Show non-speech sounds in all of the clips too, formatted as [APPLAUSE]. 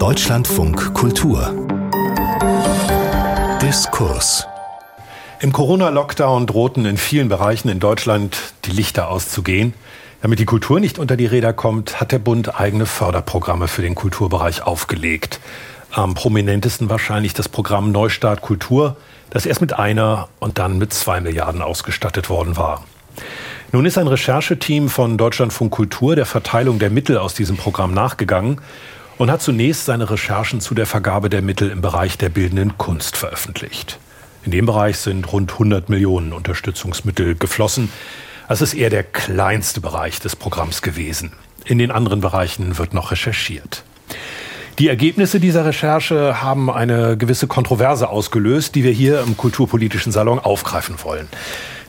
Deutschlandfunk Kultur Diskurs Im Corona-Lockdown drohten in vielen Bereichen in Deutschland die Lichter auszugehen. Damit die Kultur nicht unter die Räder kommt, hat der Bund eigene Förderprogramme für den Kulturbereich aufgelegt. Am prominentesten wahrscheinlich das Programm Neustart Kultur, das erst mit einer und dann mit zwei Milliarden ausgestattet worden war. Nun ist ein Rechercheteam von Deutschlandfunk Kultur der Verteilung der Mittel aus diesem Programm nachgegangen und hat zunächst seine Recherchen zu der Vergabe der Mittel im Bereich der bildenden Kunst veröffentlicht. In dem Bereich sind rund 100 Millionen Unterstützungsmittel geflossen. Das ist eher der kleinste Bereich des Programms gewesen. In den anderen Bereichen wird noch recherchiert. Die Ergebnisse dieser Recherche haben eine gewisse Kontroverse ausgelöst, die wir hier im Kulturpolitischen Salon aufgreifen wollen.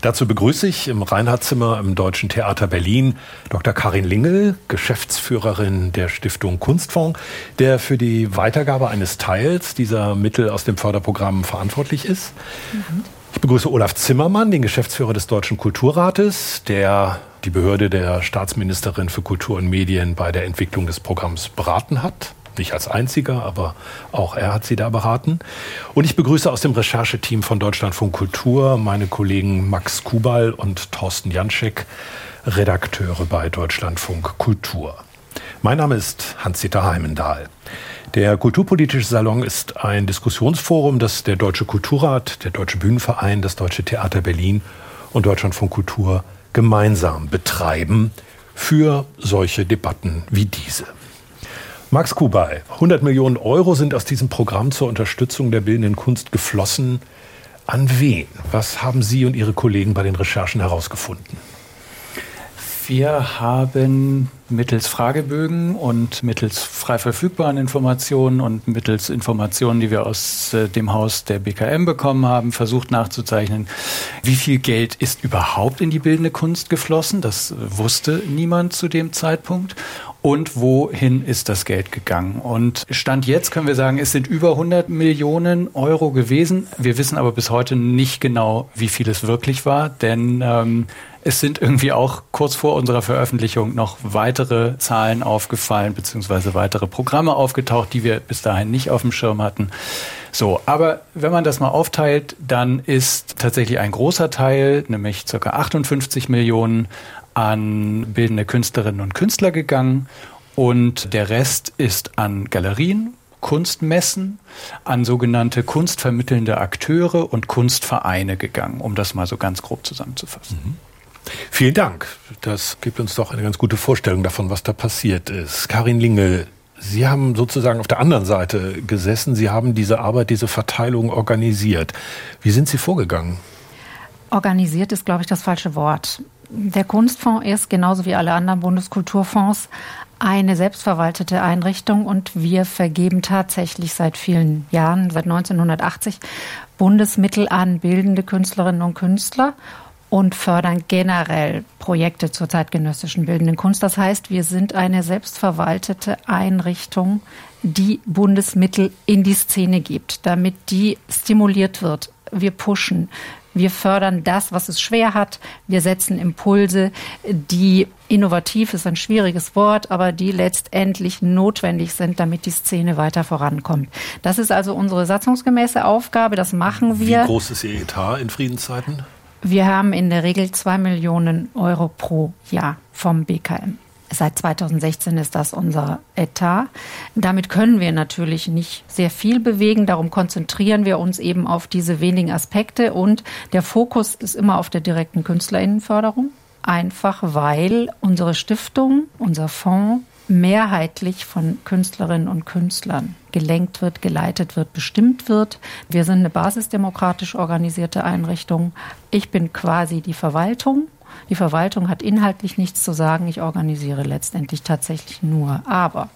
Dazu begrüße ich im Reinhardzimmer im Deutschen Theater Berlin Dr. Karin Lingel, Geschäftsführerin der Stiftung Kunstfonds, der für die Weitergabe eines Teils dieser Mittel aus dem Förderprogramm verantwortlich ist. Mhm. Ich begrüße Olaf Zimmermann, den Geschäftsführer des Deutschen Kulturrates, der die Behörde der Staatsministerin für Kultur und Medien bei der Entwicklung des Programms beraten hat nicht als einziger, aber auch er hat sie da beraten. Und ich begrüße aus dem Rechercheteam von Deutschlandfunk Kultur meine Kollegen Max Kubal und Thorsten Janschek, Redakteure bei Deutschlandfunk Kultur. Mein Name ist Hans-Dieter Heimendahl. Der Kulturpolitische Salon ist ein Diskussionsforum, das der Deutsche Kulturrat, der Deutsche Bühnenverein, das Deutsche Theater Berlin und Deutschlandfunk Kultur gemeinsam betreiben für solche Debatten wie diese. Max Kubal, 100 Millionen Euro sind aus diesem Programm zur Unterstützung der bildenden Kunst geflossen. An wen? Was haben Sie und Ihre Kollegen bei den Recherchen herausgefunden? Wir haben mittels Fragebögen und mittels frei verfügbaren Informationen und mittels Informationen, die wir aus äh, dem Haus der BKM bekommen haben, versucht nachzuzeichnen, wie viel Geld ist überhaupt in die bildende Kunst geflossen. Das wusste niemand zu dem Zeitpunkt und wohin ist das Geld gegangen. Und Stand jetzt können wir sagen, es sind über 100 Millionen Euro gewesen. Wir wissen aber bis heute nicht genau, wie viel es wirklich war, denn ähm, es sind irgendwie auch kurz vor unserer Veröffentlichung noch weitere Zahlen aufgefallen, beziehungsweise weitere Programme aufgetaucht, die wir bis dahin nicht auf dem Schirm hatten. So, aber wenn man das mal aufteilt, dann ist tatsächlich ein großer Teil, nämlich circa 58 Millionen, an bildende Künstlerinnen und Künstler gegangen und der Rest ist an Galerien, Kunstmessen, an sogenannte kunstvermittelnde Akteure und Kunstvereine gegangen, um das mal so ganz grob zusammenzufassen. Mhm. Vielen Dank. Das gibt uns doch eine ganz gute Vorstellung davon, was da passiert ist. Karin Lingel, Sie haben sozusagen auf der anderen Seite gesessen. Sie haben diese Arbeit, diese Verteilung organisiert. Wie sind Sie vorgegangen? Organisiert ist, glaube ich, das falsche Wort. Der Kunstfonds ist, genauso wie alle anderen Bundeskulturfonds, eine selbstverwaltete Einrichtung und wir vergeben tatsächlich seit vielen Jahren, seit 1980, Bundesmittel an bildende Künstlerinnen und Künstler und fördern generell Projekte zur zeitgenössischen bildenden Kunst. Das heißt, wir sind eine selbstverwaltete Einrichtung, die Bundesmittel in die Szene gibt, damit die stimuliert wird. Wir pushen, wir fördern das, was es schwer hat. Wir setzen Impulse, die innovativ ist ein schwieriges Wort, aber die letztendlich notwendig sind, damit die Szene weiter vorankommt. Das ist also unsere satzungsgemäße Aufgabe. Das machen wir. Wie groß ist Ihr Etat in Friedenszeiten? Wir haben in der Regel zwei Millionen Euro pro Jahr vom BKM. Seit 2016 ist das unser Etat. Damit können wir natürlich nicht sehr viel bewegen. Darum konzentrieren wir uns eben auf diese wenigen Aspekte. Und der Fokus ist immer auf der direkten Künstlerinnenförderung. Einfach weil unsere Stiftung, unser Fonds mehrheitlich von Künstlerinnen und Künstlern gelenkt wird, geleitet wird, bestimmt wird. Wir sind eine basisdemokratisch organisierte Einrichtung. Ich bin quasi die Verwaltung die Verwaltung hat inhaltlich nichts zu sagen. Ich organisiere letztendlich tatsächlich nur. Aber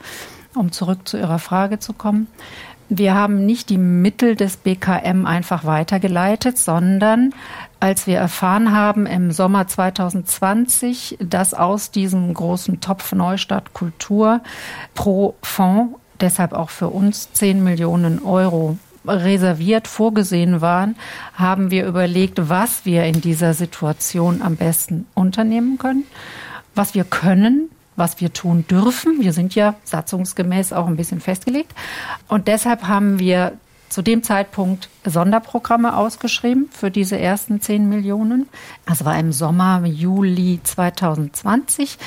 um zurück zu Ihrer Frage zu kommen, wir haben nicht die Mittel des BKM einfach weitergeleitet, sondern als wir erfahren haben im Sommer 2020, dass aus diesem großen Topf Neustadt Kultur pro Fonds, deshalb auch für uns 10 Millionen Euro reserviert, vorgesehen waren, haben wir überlegt, was wir in dieser Situation am besten unternehmen können, was wir können was wir tun dürfen. Wir sind ja satzungsgemäß auch ein bisschen festgelegt. Und deshalb haben wir zu dem Zeitpunkt Sonderprogramme ausgeschrieben für diese ersten 10 Millionen. Das war im Sommer, Juli 2020.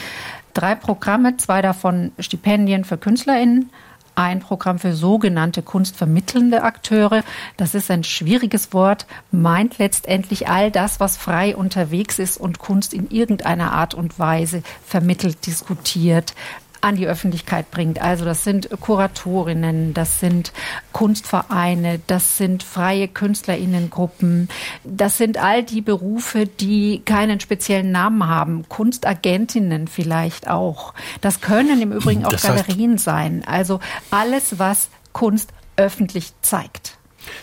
Drei Programme, zwei davon Stipendien für KünstlerInnen ein Programm für sogenannte kunstvermittelnde Akteure. Das ist ein schwieriges Wort, meint letztendlich all das, was frei unterwegs ist und Kunst in irgendeiner Art und Weise vermittelt, diskutiert, an die Öffentlichkeit bringt. Also das sind Kuratorinnen, das sind Kunstvereine, das sind freie Künstlerinnengruppen, das sind all die Berufe, die keinen speziellen Namen haben. Kunstagentinnen vielleicht auch. Das können im Übrigen auch das heißt, Galerien sein. Also alles, was Kunst öffentlich zeigt.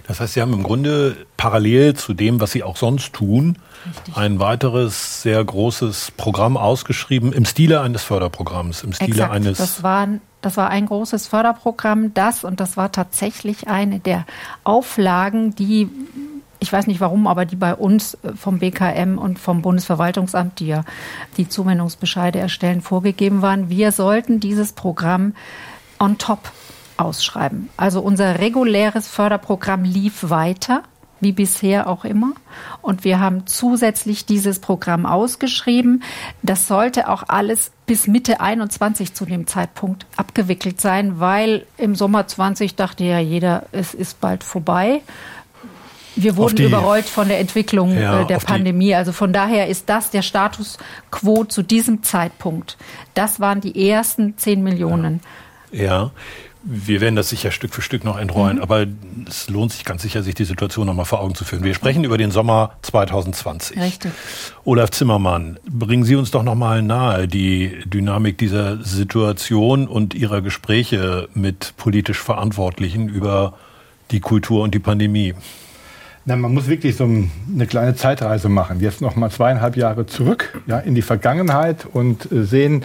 Das heißt, Sie haben im Grunde parallel zu dem, was Sie auch sonst tun, Richtig. ein weiteres sehr großes Programm ausgeschrieben im Stile eines Förderprogramms, im Stile Exakt. eines. Das war, das war ein großes Förderprogramm, das und das war tatsächlich eine der Auflagen, die ich weiß nicht warum, aber die bei uns äh, vom BKM und vom Bundesverwaltungsamt, die ja die Zuwendungsbescheide erstellen, vorgegeben waren. Wir sollten dieses Programm on top ausschreiben. Also unser reguläres Förderprogramm lief weiter wie bisher auch immer. Und wir haben zusätzlich dieses Programm ausgeschrieben. Das sollte auch alles bis Mitte 21 zu dem Zeitpunkt abgewickelt sein, weil im Sommer 20 dachte ja jeder, es ist bald vorbei. Wir wurden die, überrollt von der Entwicklung ja, äh, der Pandemie. Also von daher ist das der Status quo zu diesem Zeitpunkt. Das waren die ersten 10 Millionen. Ja. ja. Wir werden das sicher Stück für Stück noch entrollen, mhm. aber es lohnt sich ganz sicher, sich die Situation noch mal vor Augen zu führen. Wir sprechen über den Sommer 2020. Richtig. Olaf Zimmermann, bringen Sie uns doch noch mal nahe die Dynamik dieser Situation und Ihrer Gespräche mit politisch Verantwortlichen über die Kultur und die Pandemie. Na, man muss wirklich so eine kleine Zeitreise machen. Jetzt noch mal zweieinhalb Jahre zurück, ja, in die Vergangenheit und äh, sehen,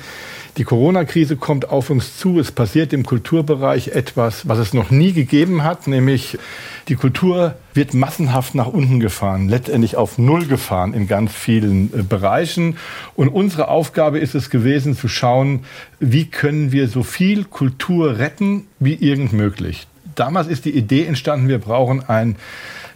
die Corona-Krise kommt auf uns zu. Es passiert im Kulturbereich etwas, was es noch nie gegeben hat, nämlich die Kultur wird massenhaft nach unten gefahren, letztendlich auf Null gefahren in ganz vielen äh, Bereichen. Und unsere Aufgabe ist es gewesen, zu schauen, wie können wir so viel Kultur retten wie irgend möglich. Damals ist die Idee entstanden, wir brauchen ein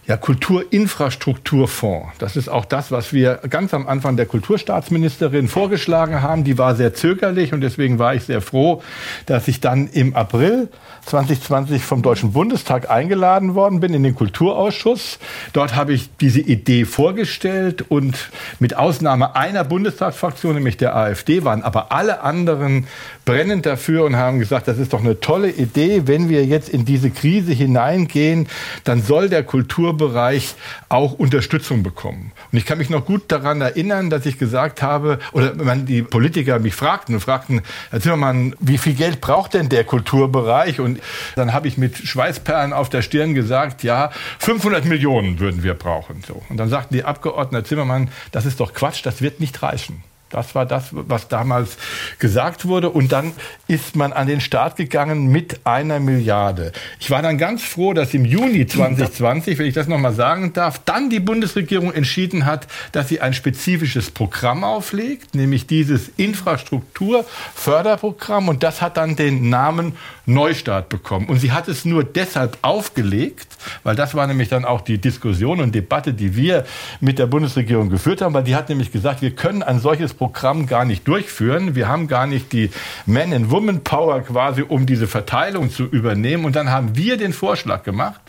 ja, Kulturinfrastrukturfonds. Das ist auch das, was wir ganz am Anfang der Kulturstaatsministerin vorgeschlagen haben. Die war sehr zögerlich und deswegen war ich sehr froh, dass ich dann im April 2020 vom Deutschen Bundestag eingeladen worden bin in den Kulturausschuss. Dort habe ich diese Idee vorgestellt und mit Ausnahme einer Bundestagsfraktion, nämlich der AfD, waren aber alle anderen brennend dafür und haben gesagt, das ist doch eine tolle Idee. Wenn wir jetzt in diese Krise hineingehen, dann soll der Kulturbereich auch Unterstützung bekommen. Und ich kann mich noch gut daran erinnern, dass ich gesagt habe, oder wenn die Politiker mich fragten und fragten, Herr Zimmermann, wie viel Geld braucht denn der Kulturbereich? Und dann habe ich mit Schweißperlen auf der Stirn gesagt, ja, 500 Millionen würden wir brauchen. So. Und dann sagten die Abgeordneten, Herr Zimmermann, das ist doch Quatsch, das wird nicht reichen. Das war das, was damals gesagt wurde. Und dann ist man an den Start gegangen mit einer Milliarde. Ich war dann ganz froh, dass im Juni [LAUGHS] 2020, wenn ich das nochmal sagen darf, dann die Bundesregierung entschieden hat, dass sie ein spezifisches Programm auflegt, nämlich dieses Infrastrukturförderprogramm. Und das hat dann den Namen Neustart bekommen. Und sie hat es nur deshalb aufgelegt, weil das war nämlich dann auch die Diskussion und Debatte, die wir mit der Bundesregierung geführt haben, weil die hat nämlich gesagt, wir können ein solches Programm Programm gar nicht durchführen. Wir haben gar nicht die Man-and-Woman-Power quasi, um diese Verteilung zu übernehmen. Und dann haben wir den Vorschlag gemacht,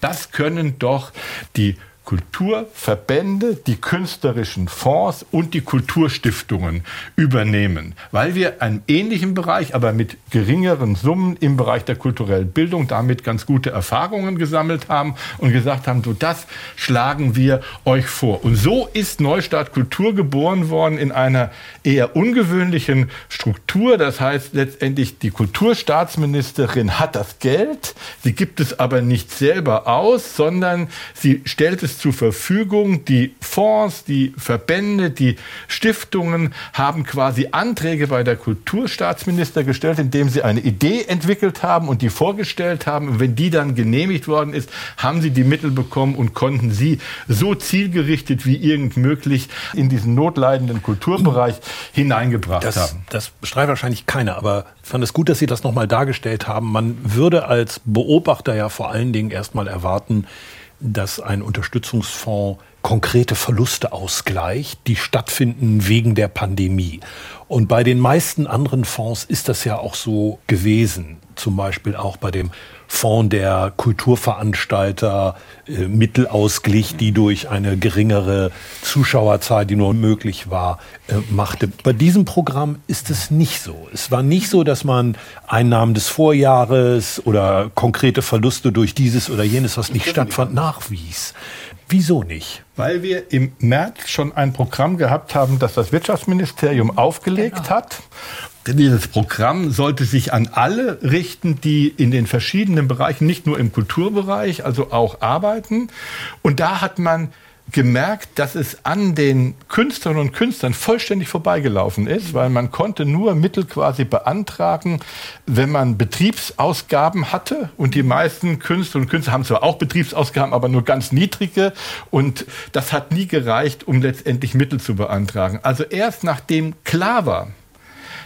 das können doch die Kulturverbände, die künstlerischen Fonds und die Kulturstiftungen übernehmen, weil wir einen ähnlichen Bereich, aber mit geringeren Summen im Bereich der kulturellen Bildung damit ganz gute Erfahrungen gesammelt haben und gesagt haben, so das schlagen wir euch vor. Und so ist Neustart Kultur geboren worden in einer eher ungewöhnlichen Struktur. Das heißt letztendlich, die Kulturstaatsministerin hat das Geld, sie gibt es aber nicht selber aus, sondern sie stellt es zur Verfügung. Die Fonds, die Verbände, die Stiftungen haben quasi Anträge bei der Kulturstaatsminister gestellt, indem sie eine Idee entwickelt haben und die vorgestellt haben. Und wenn die dann genehmigt worden ist, haben sie die Mittel bekommen und konnten sie so zielgerichtet wie irgend möglich in diesen notleidenden Kulturbereich hineingebracht das, haben. Das bestreitet wahrscheinlich keiner, aber ich fand es gut, dass Sie das nochmal dargestellt haben. Man würde als Beobachter ja vor allen Dingen erstmal erwarten, dass ein Unterstützungsfonds konkrete Verluste ausgleicht, die stattfinden wegen der Pandemie. Und bei den meisten anderen Fonds ist das ja auch so gewesen. Zum Beispiel auch bei dem Fonds der Kulturveranstalter äh, Mittel ausglich, die durch eine geringere Zuschauerzahl, die nur möglich war, äh, machte. Bei diesem Programm ist es nicht so. Es war nicht so, dass man Einnahmen des Vorjahres oder konkrete Verluste durch dieses oder jenes, was nicht stattfand, nachwies. Wieso nicht? Weil wir im März schon ein Programm gehabt haben, das das Wirtschaftsministerium aufgelegt genau. hat. Dieses Programm sollte sich an alle richten, die in den verschiedenen Bereichen, nicht nur im Kulturbereich, also auch arbeiten. Und da hat man gemerkt, dass es an den Künstlerinnen und Künstlern vollständig vorbeigelaufen ist, weil man konnte nur Mittel quasi beantragen, wenn man Betriebsausgaben hatte. Und die meisten Künstler und Künstler haben zwar auch Betriebsausgaben, aber nur ganz niedrige. Und das hat nie gereicht, um letztendlich Mittel zu beantragen. Also erst nachdem klar war,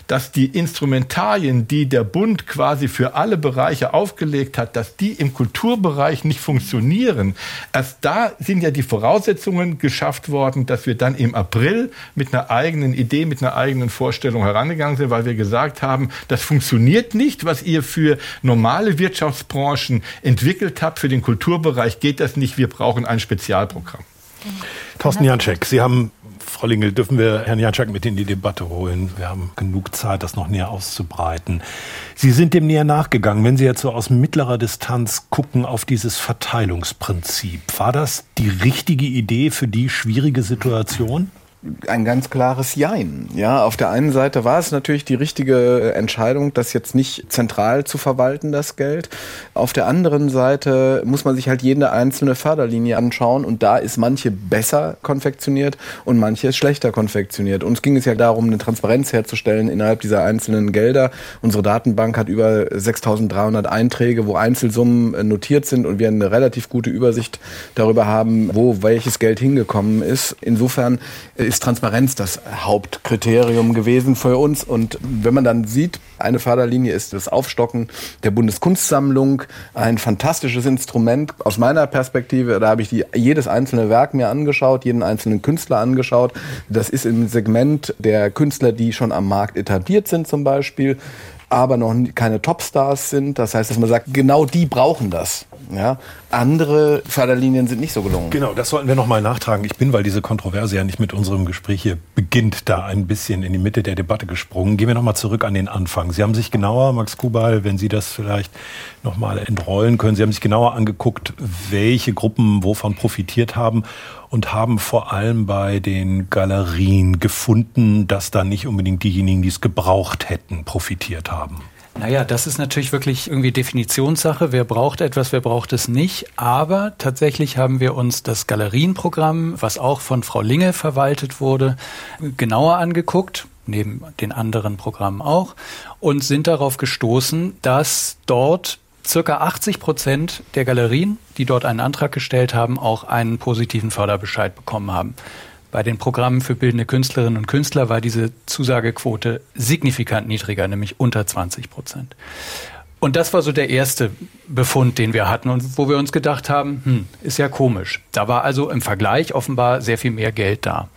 dass die Instrumentarien, die der Bund quasi für alle Bereiche aufgelegt hat, dass die im Kulturbereich nicht funktionieren. Erst da sind ja die Voraussetzungen geschafft worden, dass wir dann im April mit einer eigenen Idee, mit einer eigenen Vorstellung herangegangen sind, weil wir gesagt haben, das funktioniert nicht, was ihr für normale Wirtschaftsbranchen entwickelt habt. Für den Kulturbereich geht das nicht. Wir brauchen ein Spezialprogramm. Thorsten Janczek, Sie haben Frau Lingel, dürfen wir Herrn Janczak mit in die Debatte holen? Wir haben genug Zeit, das noch näher auszubreiten. Sie sind dem näher nachgegangen. Wenn Sie jetzt so aus mittlerer Distanz gucken auf dieses Verteilungsprinzip, war das die richtige Idee für die schwierige Situation? Ein ganz klares Jein. Ja, auf der einen Seite war es natürlich die richtige Entscheidung, das jetzt nicht zentral zu verwalten, das Geld. Auf der anderen Seite muss man sich halt jede einzelne Förderlinie anschauen und da ist manche besser konfektioniert und manche ist schlechter konfektioniert. Uns ging es ja darum, eine Transparenz herzustellen innerhalb dieser einzelnen Gelder. Unsere Datenbank hat über 6300 Einträge, wo Einzelsummen notiert sind und wir eine relativ gute Übersicht darüber haben, wo welches Geld hingekommen ist. Insofern ist Transparenz das Hauptkriterium gewesen für uns. Und wenn man dann sieht, eine Förderlinie ist das Aufstocken der Bundeskunstsammlung, ein fantastisches Instrument aus meiner Perspektive. Da habe ich die, jedes einzelne Werk mir angeschaut, jeden einzelnen Künstler angeschaut. Das ist im Segment der Künstler, die schon am Markt etabliert sind zum Beispiel aber noch keine Topstars sind. Das heißt, dass man sagt, genau die brauchen das. Ja? Andere Förderlinien sind nicht so gelungen. Genau, das sollten wir nochmal nachtragen. Ich bin, weil diese Kontroverse ja nicht mit unserem Gespräch hier beginnt, da ein bisschen in die Mitte der Debatte gesprungen. Gehen wir nochmal zurück an den Anfang. Sie haben sich genauer, Max Kubal, wenn Sie das vielleicht nochmal entrollen können, Sie haben sich genauer angeguckt, welche Gruppen wovon profitiert haben und haben vor allem bei den Galerien gefunden, dass da nicht unbedingt diejenigen, die es gebraucht hätten, profitiert haben. Naja, das ist natürlich wirklich irgendwie Definitionssache. Wer braucht etwas, wer braucht es nicht. Aber tatsächlich haben wir uns das Galerienprogramm, was auch von Frau Linge verwaltet wurde, genauer angeguckt neben den anderen Programmen auch, und sind darauf gestoßen, dass dort circa 80 Prozent der Galerien, die dort einen Antrag gestellt haben, auch einen positiven Förderbescheid bekommen haben. Bei den Programmen für bildende Künstlerinnen und Künstler war diese Zusagequote signifikant niedriger, nämlich unter 20 Prozent. Und das war so der erste Befund, den wir hatten und wo wir uns gedacht haben, hm, ist ja komisch. Da war also im Vergleich offenbar sehr viel mehr Geld da.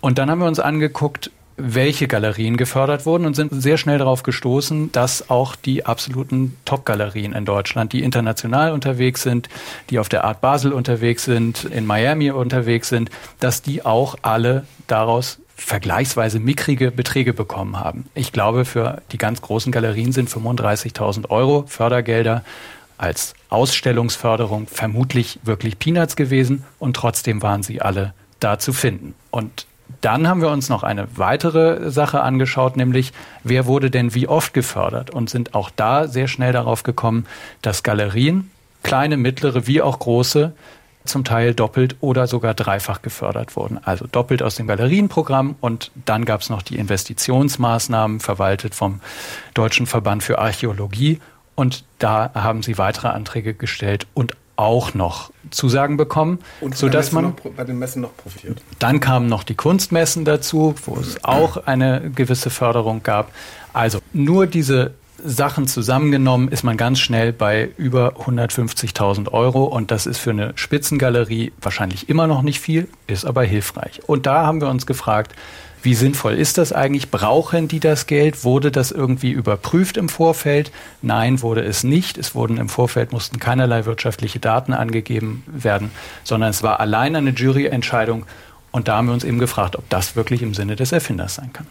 Und dann haben wir uns angeguckt, welche Galerien gefördert wurden und sind sehr schnell darauf gestoßen, dass auch die absoluten Top-Galerien in Deutschland, die international unterwegs sind, die auf der Art Basel unterwegs sind, in Miami unterwegs sind, dass die auch alle daraus vergleichsweise mickrige Beträge bekommen haben. Ich glaube, für die ganz großen Galerien sind 35.000 Euro Fördergelder als Ausstellungsförderung vermutlich wirklich Peanuts gewesen und trotzdem waren sie alle da zu finden. Und dann haben wir uns noch eine weitere Sache angeschaut, nämlich wer wurde denn wie oft gefördert und sind auch da sehr schnell darauf gekommen, dass Galerien, kleine, mittlere wie auch große, zum Teil doppelt oder sogar dreifach gefördert wurden. Also doppelt aus dem Galerienprogramm und dann gab es noch die Investitionsmaßnahmen, verwaltet vom Deutschen Verband für Archäologie. Und da haben sie weitere Anträge gestellt und auch noch Zusagen bekommen, und sodass man bei den Messen noch profitiert. Dann kamen noch die Kunstmessen dazu, wo es auch eine gewisse Förderung gab. Also nur diese Sachen zusammengenommen ist man ganz schnell bei über 150.000 Euro und das ist für eine Spitzengalerie wahrscheinlich immer noch nicht viel, ist aber hilfreich. Und da haben wir uns gefragt, wie sinnvoll ist das eigentlich? Brauchen die das Geld? Wurde das irgendwie überprüft im Vorfeld? Nein, wurde es nicht. Es wurden im Vorfeld mussten keinerlei wirtschaftliche Daten angegeben werden, sondern es war allein eine Juryentscheidung. Und da haben wir uns eben gefragt, ob das wirklich im Sinne des Erfinders sein kann.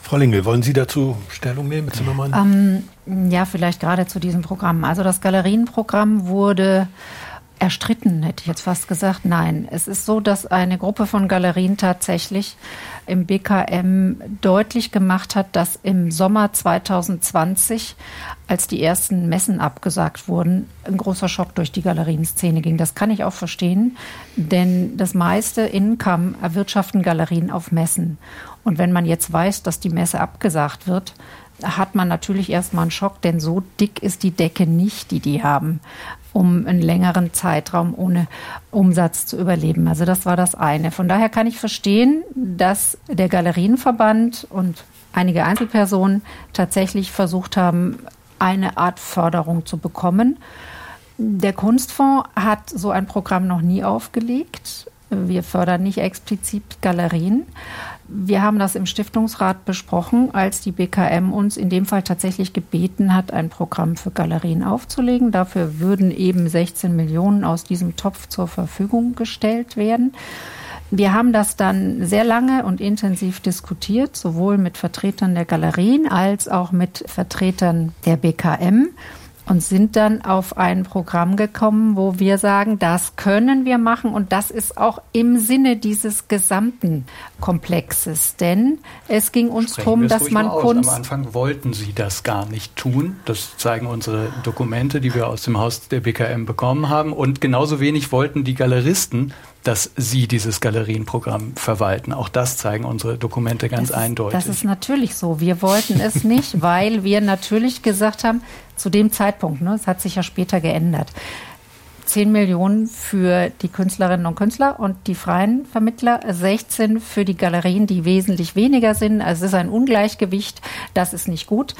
Frau Lingel, wollen Sie dazu Stellung nehmen, Zimmermann? Ähm, ja, vielleicht gerade zu diesem Programm. Also das Galerienprogramm wurde erstritten, hätte ich jetzt fast gesagt. Nein, es ist so, dass eine Gruppe von Galerien tatsächlich im BKM deutlich gemacht hat, dass im Sommer 2020, als die ersten Messen abgesagt wurden, ein großer Schock durch die Galerienszene ging. Das kann ich auch verstehen, denn das meiste Income erwirtschaften Galerien auf Messen. Und wenn man jetzt weiß, dass die Messe abgesagt wird, hat man natürlich erstmal einen Schock, denn so dick ist die Decke nicht, die die haben, um einen längeren Zeitraum ohne Umsatz zu überleben. Also das war das eine. Von daher kann ich verstehen, dass der Galerienverband und einige Einzelpersonen tatsächlich versucht haben, eine Art Förderung zu bekommen. Der Kunstfonds hat so ein Programm noch nie aufgelegt. Wir fördern nicht explizit Galerien. Wir haben das im Stiftungsrat besprochen, als die BKM uns in dem Fall tatsächlich gebeten hat, ein Programm für Galerien aufzulegen. Dafür würden eben 16 Millionen aus diesem Topf zur Verfügung gestellt werden. Wir haben das dann sehr lange und intensiv diskutiert, sowohl mit Vertretern der Galerien als auch mit Vertretern der BKM und sind dann auf ein Programm gekommen, wo wir sagen, das können wir machen und das ist auch im Sinne dieses gesamten Komplexes, denn es ging uns darum, dass man Kunst. Am Anfang wollten sie das gar nicht tun. Das zeigen unsere Dokumente, die wir aus dem Haus der BKM bekommen haben. Und genauso wenig wollten die Galeristen dass Sie dieses Galerienprogramm verwalten. Auch das zeigen unsere Dokumente ganz das ist, eindeutig. Das ist natürlich so. Wir wollten es [LAUGHS] nicht, weil wir natürlich gesagt haben, zu dem Zeitpunkt, ne, es hat sich ja später geändert, 10 Millionen für die Künstlerinnen und Künstler und die freien Vermittler, 16 für die Galerien, die wesentlich weniger sind. Also es ist ein Ungleichgewicht, das ist nicht gut.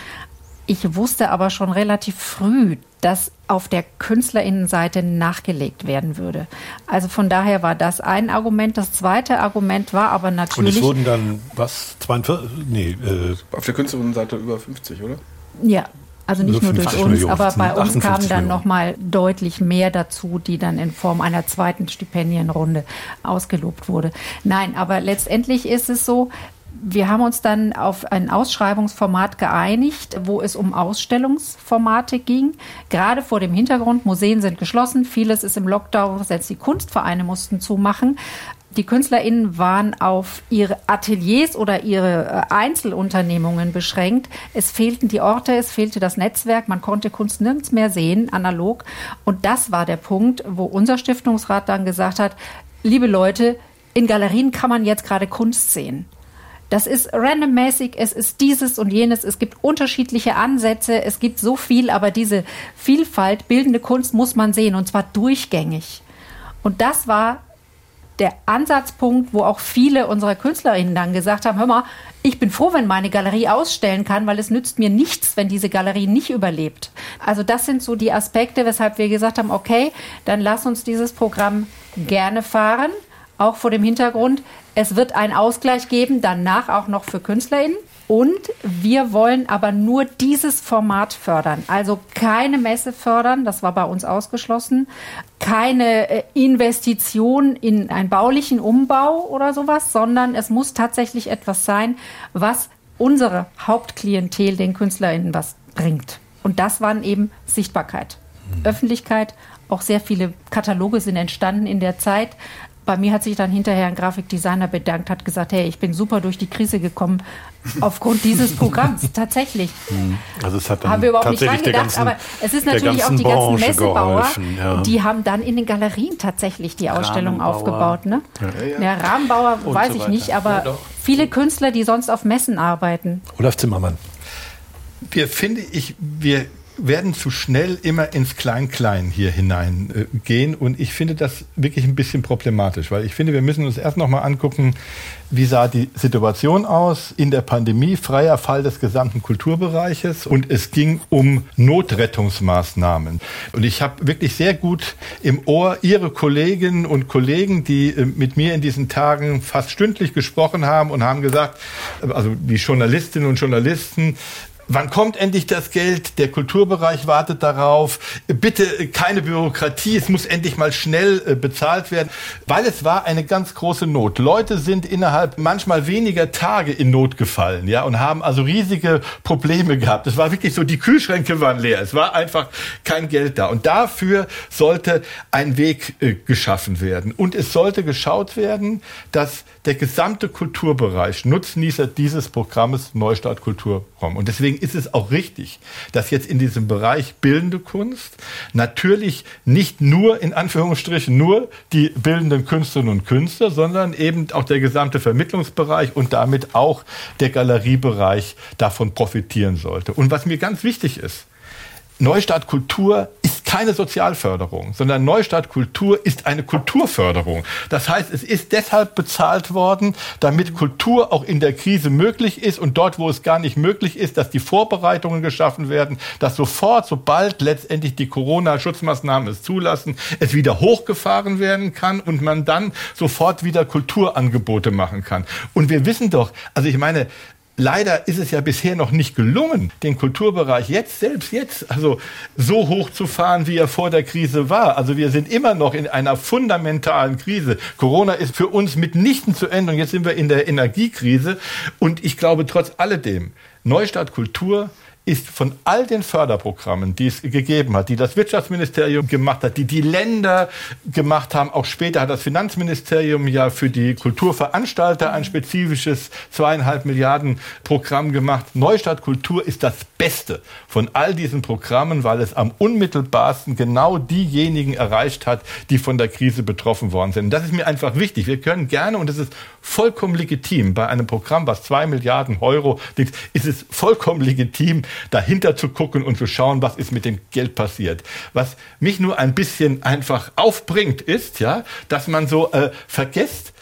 Ich wusste aber schon relativ früh, dass auf der Künstlerinnenseite nachgelegt werden würde. Also von daher war das ein Argument. Das zweite Argument war aber natürlich. Und es wurden dann was? 42? Nee. Äh, auf der Künstlerinnenseite über 50, oder? Ja. Also nicht nur durch uns, Millionen, aber bei uns kamen dann nochmal deutlich mehr dazu, die dann in Form einer zweiten Stipendienrunde ausgelobt wurde. Nein, aber letztendlich ist es so, wir haben uns dann auf ein Ausschreibungsformat geeinigt, wo es um Ausstellungsformate ging. Gerade vor dem Hintergrund, Museen sind geschlossen, vieles ist im Lockdown, selbst die Kunstvereine mussten zumachen. Die KünstlerInnen waren auf ihre Ateliers oder ihre äh, Einzelunternehmungen beschränkt. Es fehlten die Orte, es fehlte das Netzwerk, man konnte Kunst nirgends mehr sehen, analog. Und das war der Punkt, wo unser Stiftungsrat dann gesagt hat, liebe Leute, in Galerien kann man jetzt gerade Kunst sehen. Das ist randommäßig, es ist dieses und jenes, es gibt unterschiedliche Ansätze, es gibt so viel, aber diese Vielfalt, bildende Kunst muss man sehen und zwar durchgängig. Und das war der Ansatzpunkt, wo auch viele unserer Künstlerinnen dann gesagt haben, hör mal, ich bin froh, wenn meine Galerie ausstellen kann, weil es nützt mir nichts, wenn diese Galerie nicht überlebt. Also das sind so die Aspekte, weshalb wir gesagt haben, okay, dann lass uns dieses Programm gerne fahren auch vor dem Hintergrund, es wird einen Ausgleich geben, danach auch noch für KünstlerInnen. Und wir wollen aber nur dieses Format fördern. Also keine Messe fördern, das war bei uns ausgeschlossen. Keine äh, Investition in einen baulichen Umbau oder sowas, sondern es muss tatsächlich etwas sein, was unsere Hauptklientel, den KünstlerInnen, was bringt. Und das waren eben Sichtbarkeit, mhm. Öffentlichkeit. Auch sehr viele Kataloge sind entstanden in der Zeit bei mir hat sich dann hinterher ein Grafikdesigner bedankt, hat gesagt, hey, ich bin super durch die Krise gekommen aufgrund dieses Programms, [LAUGHS] tatsächlich. Hm. Also es hat dann haben wir überhaupt nicht tatsächlich der gedacht, ganzen, aber es ist natürlich auch die ganzen Branche Messebauer, geholfen, ja. die haben dann in den Galerien tatsächlich die Ausstellung Rahmenbauer. aufgebaut. Ne? Ja, Rahmenbauer Und weiß so ich nicht, aber Ja, viele Künstler, die sonst auf Messen arbeiten. Olaf Zimmermann. Wir finde ich, wir werden zu schnell immer ins Klein-Klein hier hinein äh, und ich finde das wirklich ein bisschen problematisch, weil ich finde, wir müssen uns erst noch mal angucken, wie sah die Situation aus in der Pandemie, freier Fall des gesamten Kulturbereiches und es ging um Notrettungsmaßnahmen. Und ich habe wirklich sehr gut im Ohr Ihre Kolleginnen und Kollegen, die äh, mit mir in diesen Tagen fast stündlich gesprochen haben und haben gesagt, äh, also die Journalistinnen und Journalisten, Wann kommt endlich das Geld? Der Kulturbereich wartet darauf. Bitte keine Bürokratie. Es muss endlich mal schnell äh, bezahlt werden, weil es war eine ganz große Not. Leute sind innerhalb manchmal weniger Tage in Not gefallen, ja, und haben also riesige Probleme gehabt. Es war wirklich so, die Kühlschränke waren leer. Es war einfach kein Geld da. Und dafür sollte ein Weg äh, geschaffen werden. Und es sollte geschaut werden, dass der gesamte Kulturbereich Nutznießer dieses Programmes Neustart Kulturraum. Und deswegen ist es auch richtig, dass jetzt in diesem Bereich bildende Kunst natürlich nicht nur, in Anführungsstrichen, nur die bildenden Künstlerinnen und Künstler, sondern eben auch der gesamte Vermittlungsbereich und damit auch der Galeriebereich davon profitieren sollte. Und was mir ganz wichtig ist, Neustart Kultur keine Sozialförderung, sondern Neustart Kultur ist eine Kulturförderung. Das heißt, es ist deshalb bezahlt worden, damit Kultur auch in der Krise möglich ist und dort, wo es gar nicht möglich ist, dass die Vorbereitungen geschaffen werden, dass sofort, sobald letztendlich die Corona-Schutzmaßnahmen es zulassen, es wieder hochgefahren werden kann und man dann sofort wieder Kulturangebote machen kann. Und wir wissen doch, also ich meine, Leider ist es ja bisher noch nicht gelungen, den Kulturbereich jetzt, selbst jetzt, also so hoch zu fahren, wie er vor der Krise war. Also wir sind immer noch in einer fundamentalen Krise. Corona ist für uns mitnichten zu Ende und jetzt sind wir in der Energiekrise. Und ich glaube trotz alledem, Neustart Kultur ist von all den Förderprogrammen, die es gegeben hat, die das Wirtschaftsministerium gemacht hat, die die Länder gemacht haben, auch später hat das Finanzministerium ja für die Kulturveranstalter ein spezifisches zweieinhalb Milliarden Programm gemacht. Neustadt Kultur ist das Beste von all diesen Programmen, weil es am unmittelbarsten genau diejenigen erreicht hat, die von der Krise betroffen worden sind. Und das ist mir einfach wichtig. Wir können gerne, und es ist vollkommen legitim, bei einem Programm, was zwei Milliarden Euro liegt, ist es vollkommen legitim, dahinter zu gucken und zu schauen, was ist mit dem Geld passiert. Was mich nur ein bisschen einfach aufbringt, ist, ja, dass man so äh, vergisst,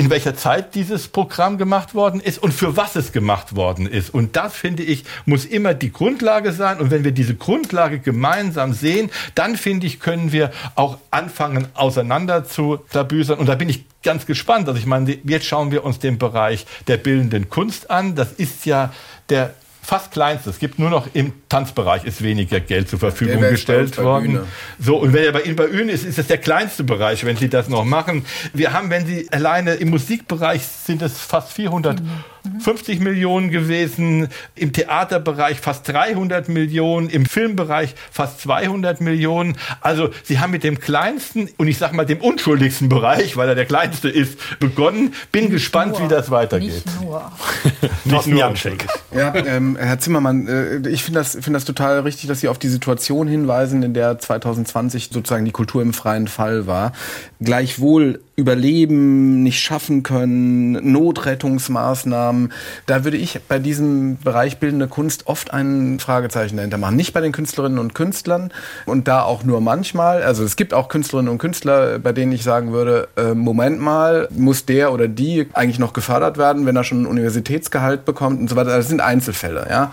in welcher Zeit dieses Programm gemacht worden ist und für was es gemacht worden ist. Und das, finde ich, muss immer die Grundlage sein. Und wenn wir diese Grundlage gemeinsam sehen, dann, finde ich, können wir auch anfangen, auseinander zu klabüsern. Und da bin ich ganz gespannt. Also ich meine, jetzt schauen wir uns den Bereich der bildenden Kunst an. Das ist ja der fast kleinste. Es gibt nur noch im Tanzbereich ist weniger Geld zur Verfügung gestellt worden. Bühne. So, und wenn er bei Ihnen bei Ihnen ist, ist das der kleinste Bereich, wenn Sie das noch machen. Wir haben, wenn Sie alleine im Musikbereich sind es fast 450 Millionen gewesen, im Theaterbereich fast 300 Millionen, im Filmbereich fast 200 Millionen. Also Sie haben mit dem kleinsten und ich sag mal dem unschuldigsten Bereich, weil er der kleinste ist, begonnen. Bin gespannt, nur, wie das weitergeht. Nicht nur. [LAUGHS] Thorsten Janschek. Ja, ähm, Herr Zimmermann, äh, ich finde das, finde das total richtig, dass Sie auf die Situation hinweisen, in der 2020 sozusagen die Kultur im freien Fall war. Gleichwohl überleben, nicht schaffen können, Notrettungsmaßnahmen. Da würde ich bei diesem Bereich bildende Kunst oft ein Fragezeichen dahinter machen. Nicht bei den Künstlerinnen und Künstlern und da auch nur manchmal. Also es gibt auch Künstlerinnen und Künstler, bei denen ich sagen würde, äh, Moment mal, muss der oder die eigentlich noch gefördert werden, wenn er schon ein Universitätsgehalt bekommt und so weiter. Das sind Einzelfälle, ja.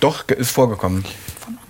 Doch, ist vorgekommen.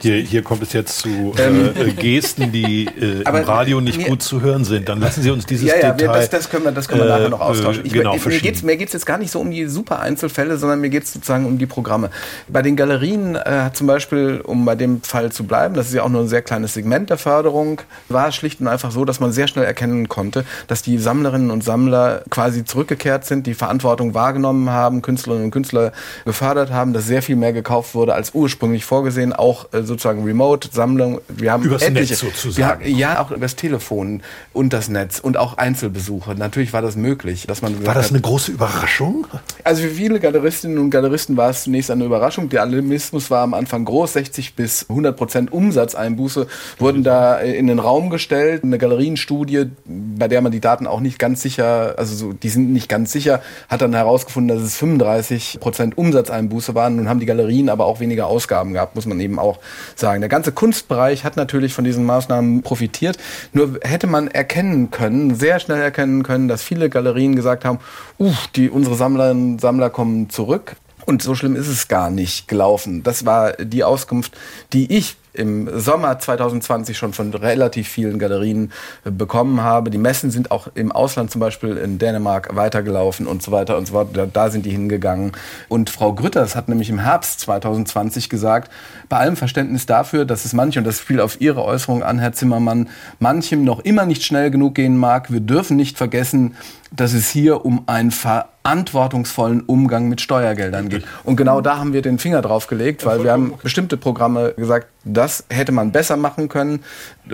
Hier, hier kommt es jetzt zu Ähm. äh, äh, Gesten, die äh, im Radio nicht mir- gut zu hören sind. Dann lassen Sie uns dieses ja, ja, Detail. wir, das, das können wir, das können wir äh, nachher noch austauschen. äh, Ich, genau, mir verschieben. geht es mir geht's jetzt gar nicht so um die super Einzelfälle, sondern mir geht es sozusagen um die Programme. Bei den Galerien äh, hat zum Beispiel, um bei dem Fall zu bleiben, das ist ja auch nur ein sehr kleines Segment der Förderung, war es schlicht und einfach so, dass man sehr schnell erkennen konnte, dass die Sammlerinnen und Sammler quasi zurückgekehrt sind, die Verantwortung wahrgenommen haben, Künstlerinnen und Künstler gefördert haben, dass sehr viel mehr gekauft wurde als ursprünglich vorgesehen, auch äh, sozusagen Remote-Sammlung. Wir haben Übers etliche, Netz sozusagen. Wir, ja, auch das Telefon und das Netz und auch Einzelbesuche. Natürlich war das möglich, dass man War das eine große Überraschung? also für viele Galeristinnen und Galeristen war es zunächst eine Überraschung. Der Alarmismus war am Anfang groß. 60 bis 100 Prozent Umsatzeinbuße wurden da in den Raum gestellt. Eine Galerienstudie, bei der man die Daten auch nicht ganz sicher, also so, die sind nicht ganz sicher, hat dann herausgefunden, dass es 35 Prozent Umsatzeinbuße waren. Nun haben die Galerien aber auch weniger Ausgaben gehabt, muss man eben auch sagen. Der ganze Kunstbereich hat natürlich von diesen Maßnahmen profitiert. Nur hätte man erkennen können, sehr schnell erkennen können, dass viele Galerien gesagt haben, uff, die, unsere Sammlerinnen Sammler kommen zurück. Und so schlimm ist es gar nicht gelaufen. Das war die Auskunft, die ich im Sommer 2020 schon von relativ vielen Galerien äh, bekommen habe. Die Messen sind auch im Ausland zum Beispiel in Dänemark weitergelaufen und so weiter und so fort. Da, da sind die hingegangen. Und Frau Grütters hat nämlich im Herbst 2020 gesagt, bei allem Verständnis dafür, dass es manche, und das fiel auf Ihre Äußerung an, Herr Zimmermann, manchem noch immer nicht schnell genug gehen mag. Wir dürfen nicht vergessen, dass es hier um einen verantwortungsvollen Umgang mit Steuergeldern geht. Und genau da haben wir den Finger drauf gelegt, weil wir haben bestimmte Programme gesagt, das hätte man besser machen können.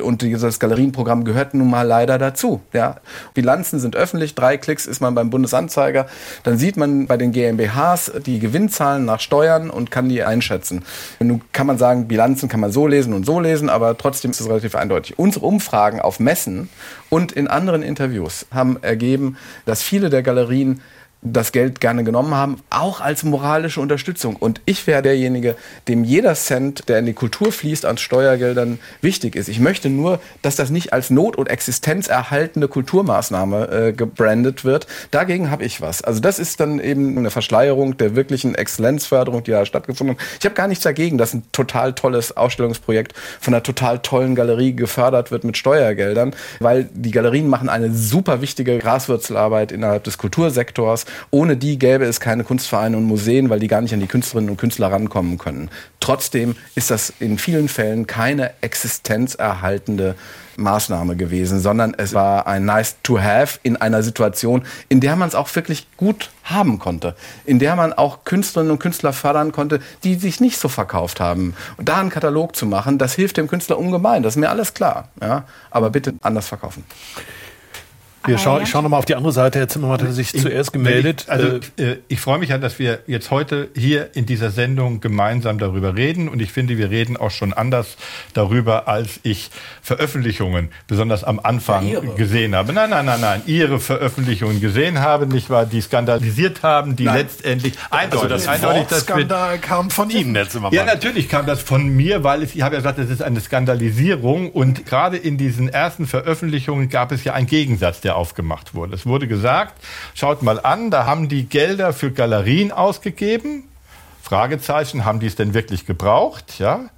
Und dieses Galerienprogramm gehört nun mal leider dazu. Ja. Bilanzen sind öffentlich, drei Klicks ist man beim Bundesanzeiger. Dann sieht man bei den GmbHs die Gewinnzahlen nach Steuern und kann die einschätzen. Nun kann man sagen, Bilanzen kann man so lesen und so lesen, aber trotzdem ist es relativ eindeutig. Unsere Umfragen auf Messen und in anderen Interviews haben ergeben, dass viele der Galerien das Geld gerne genommen haben, auch als moralische Unterstützung. Und ich wäre derjenige, dem jeder Cent, der in die Kultur fließt, an Steuergeldern wichtig ist. Ich möchte nur, dass das nicht als not- und existenzerhaltende Kulturmaßnahme äh, gebrandet wird. Dagegen habe ich was. Also das ist dann eben eine Verschleierung der wirklichen Exzellenzförderung, die da stattgefunden hat. Ich habe gar nichts dagegen, dass ein total tolles Ausstellungsprojekt von einer total tollen Galerie gefördert wird mit Steuergeldern, weil die Galerien machen eine super wichtige Graswurzelarbeit innerhalb des Kultursektors ohne die gäbe es keine Kunstvereine und Museen, weil die gar nicht an die Künstlerinnen und Künstler rankommen können. Trotzdem ist das in vielen Fällen keine existenzerhaltende Maßnahme gewesen, sondern es war ein nice to have in einer Situation, in der man es auch wirklich gut haben konnte, in der man auch Künstlerinnen und Künstler fördern konnte, die sich nicht so verkauft haben. Und da einen Katalog zu machen, das hilft dem Künstler ungemein, das ist mir alles klar. Ja? Aber bitte anders verkaufen. Wir schauen, ich schaue nochmal auf die andere Seite. Herr Zimmermann hat sich Ich- zuerst gemeldet. Ich, also Äh, äh, ich freue mich ja, dass wir jetzt heute hier in dieser Sendung gemeinsam darüber reden. Und ich finde, wir reden auch schon anders darüber, als ich Veröffentlichungen besonders am Anfang gesehen habe. Nein, nein, nein, nein. Ihre Veröffentlichungen gesehen habe, nicht wahr? Die skandalisiert haben, die letztendlich eindeutig, also das eindeutig das Wortskandal kam von Ihnen, Herr Zimmermann. ja, natürlich kam das von mir, weil es, ich habe ja gesagt, es ist eine Skandalisierung und gerade in diesen ersten Veröffentlichungen gab es ja einen Gegensatz, der aufgemacht wurde. Es wurde gesagt, schaut mal an, da haben die Gelder für Galerien ausgegeben. Fragezeichen, haben die es denn wirklich gebraucht? Ja.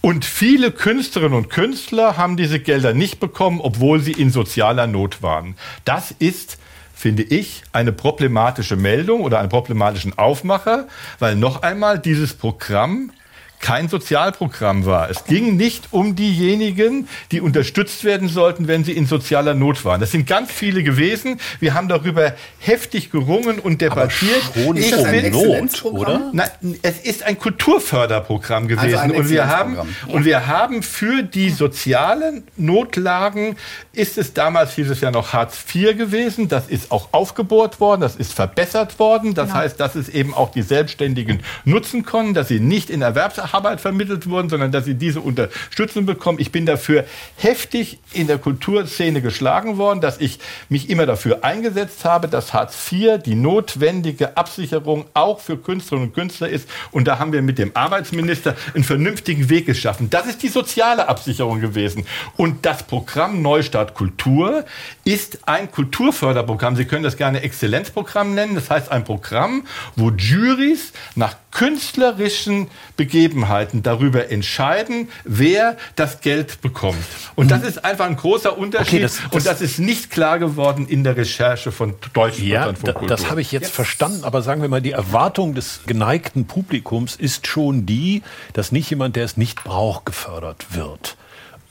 Und viele Künstlerinnen und Künstler haben diese Gelder nicht bekommen, obwohl sie in sozialer Not waren. Das ist finde ich, eine problematische Meldung oder einen problematischen Aufmacher, weil noch einmal dieses Programm kein Sozialprogramm war. Es ging nicht um diejenigen, die unterstützt werden sollten, wenn sie in sozialer Not waren. Das sind ganz viele gewesen. Wir haben darüber heftig gerungen und debattiert. schon Ich um bin- Not, oder? Nein, es ist ein Kulturförderprogramm gewesen Also ein und wir haben Exzellenzprogramm. und wir haben für die sozialen Notlagen ist es damals hieß es ja noch Hartz IV gewesen. Das ist auch aufgebohrt worden, das ist verbessert worden. Das Genau. heißt, dass es eben auch die Selbstständigen nutzen konnten, dass sie nicht in Erwerbsarbeit vermittelt wurden, sondern dass sie diese Unterstützung bekommen. Ich bin dafür heftig in der Kulturszene geschlagen worden, dass ich mich immer dafür eingesetzt habe, dass Hartz IV die notwendige Absicherung auch für Künstlerinnen und Künstler ist. Und da haben wir mit dem Arbeitsminister einen vernünftigen Weg geschaffen. Das ist die soziale Absicherung gewesen. Und das Programm Neustart Kultur ist ein Kulturförderprogramm. Sie können das gerne Exzellenzprogramm nennen. Das heißt ein Programm, wo Juries nach künstlerischen Begebenheiten darüber entscheiden, wer das Geld bekommt. Und das ist einfach ein großer Unterschied. Okay, das- das- und das ist nicht klar geworden in der Recherche von Deutschen Ja, von Kultur. das habe ich jetzt, verstanden. Aber sagen wir mal, die Erwartung des geneigten Publikums ist schon die, dass nicht jemand, der es nicht braucht, gefördert wird.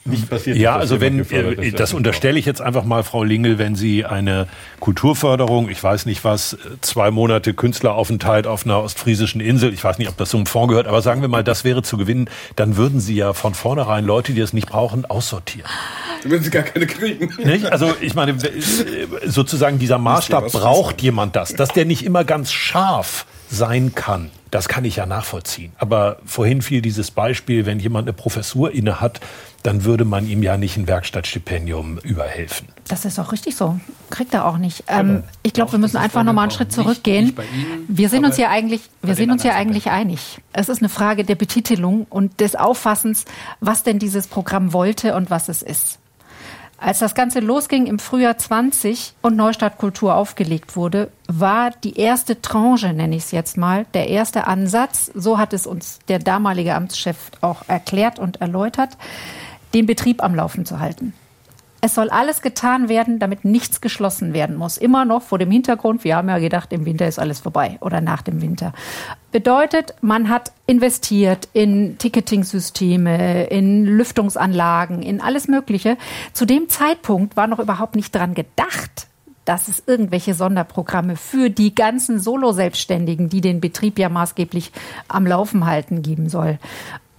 Nicht passiert Ja, also wenn, äh, das unterstelle ich jetzt einfach mal, Frau Lingel, wenn Sie eine Kulturförderung, ich weiß nicht was, zwei Monate Künstleraufenthalt auf einer ostfriesischen Insel, ich weiß nicht, ob das zum Fonds gehört, aber sagen wir mal, das wäre zu gewinnen, dann würden Sie ja von vornherein Leute, die das nicht brauchen, aussortieren. Dann würden sie gar keine kriegen. Nicht? Also ich meine, äh, sozusagen dieser Maßstab braucht jemand das, dass der nicht immer ganz scharf sein kann. Das kann ich ja nachvollziehen. Aber vorhin fiel dieses Beispiel, wenn jemand eine Professur inne hat, dann würde man ihm ja nicht ein Werkstattstipendium überhelfen. Das ist auch richtig so. Kriegt er auch nicht. Ähm, ich glaube, wir müssen einfach nochmal einen Schritt zurückgehen. wir sind uns ja eigentlich, wir sind uns ja eigentlich einig. Es ist eine Frage der Betitelung und des Auffassens, was denn dieses Programm wollte und was es ist. Als das Ganze losging im Frühjahr 20 und Neustadt Kultur aufgelegt wurde, war die erste Tranche, nenne ich es jetzt mal, der erste Ansatz, so hat es uns der damalige Amtschef auch erklärt und erläutert, den Betrieb am Laufen zu halten. Es soll alles getan werden, damit nichts geschlossen werden muss. Immer noch vor dem Hintergrund, wir haben ja gedacht, im Winter ist alles vorbei oder nach dem Winter. Bedeutet, man hat investiert in Ticketing-Systeme, in Lüftungsanlagen, in alles Mögliche. Zu dem Zeitpunkt war noch überhaupt nicht dran gedacht, dass es irgendwelche Sonderprogramme für die ganzen Solo-Selbstständigen, die den Betrieb ja maßgeblich am Laufen halten, geben soll.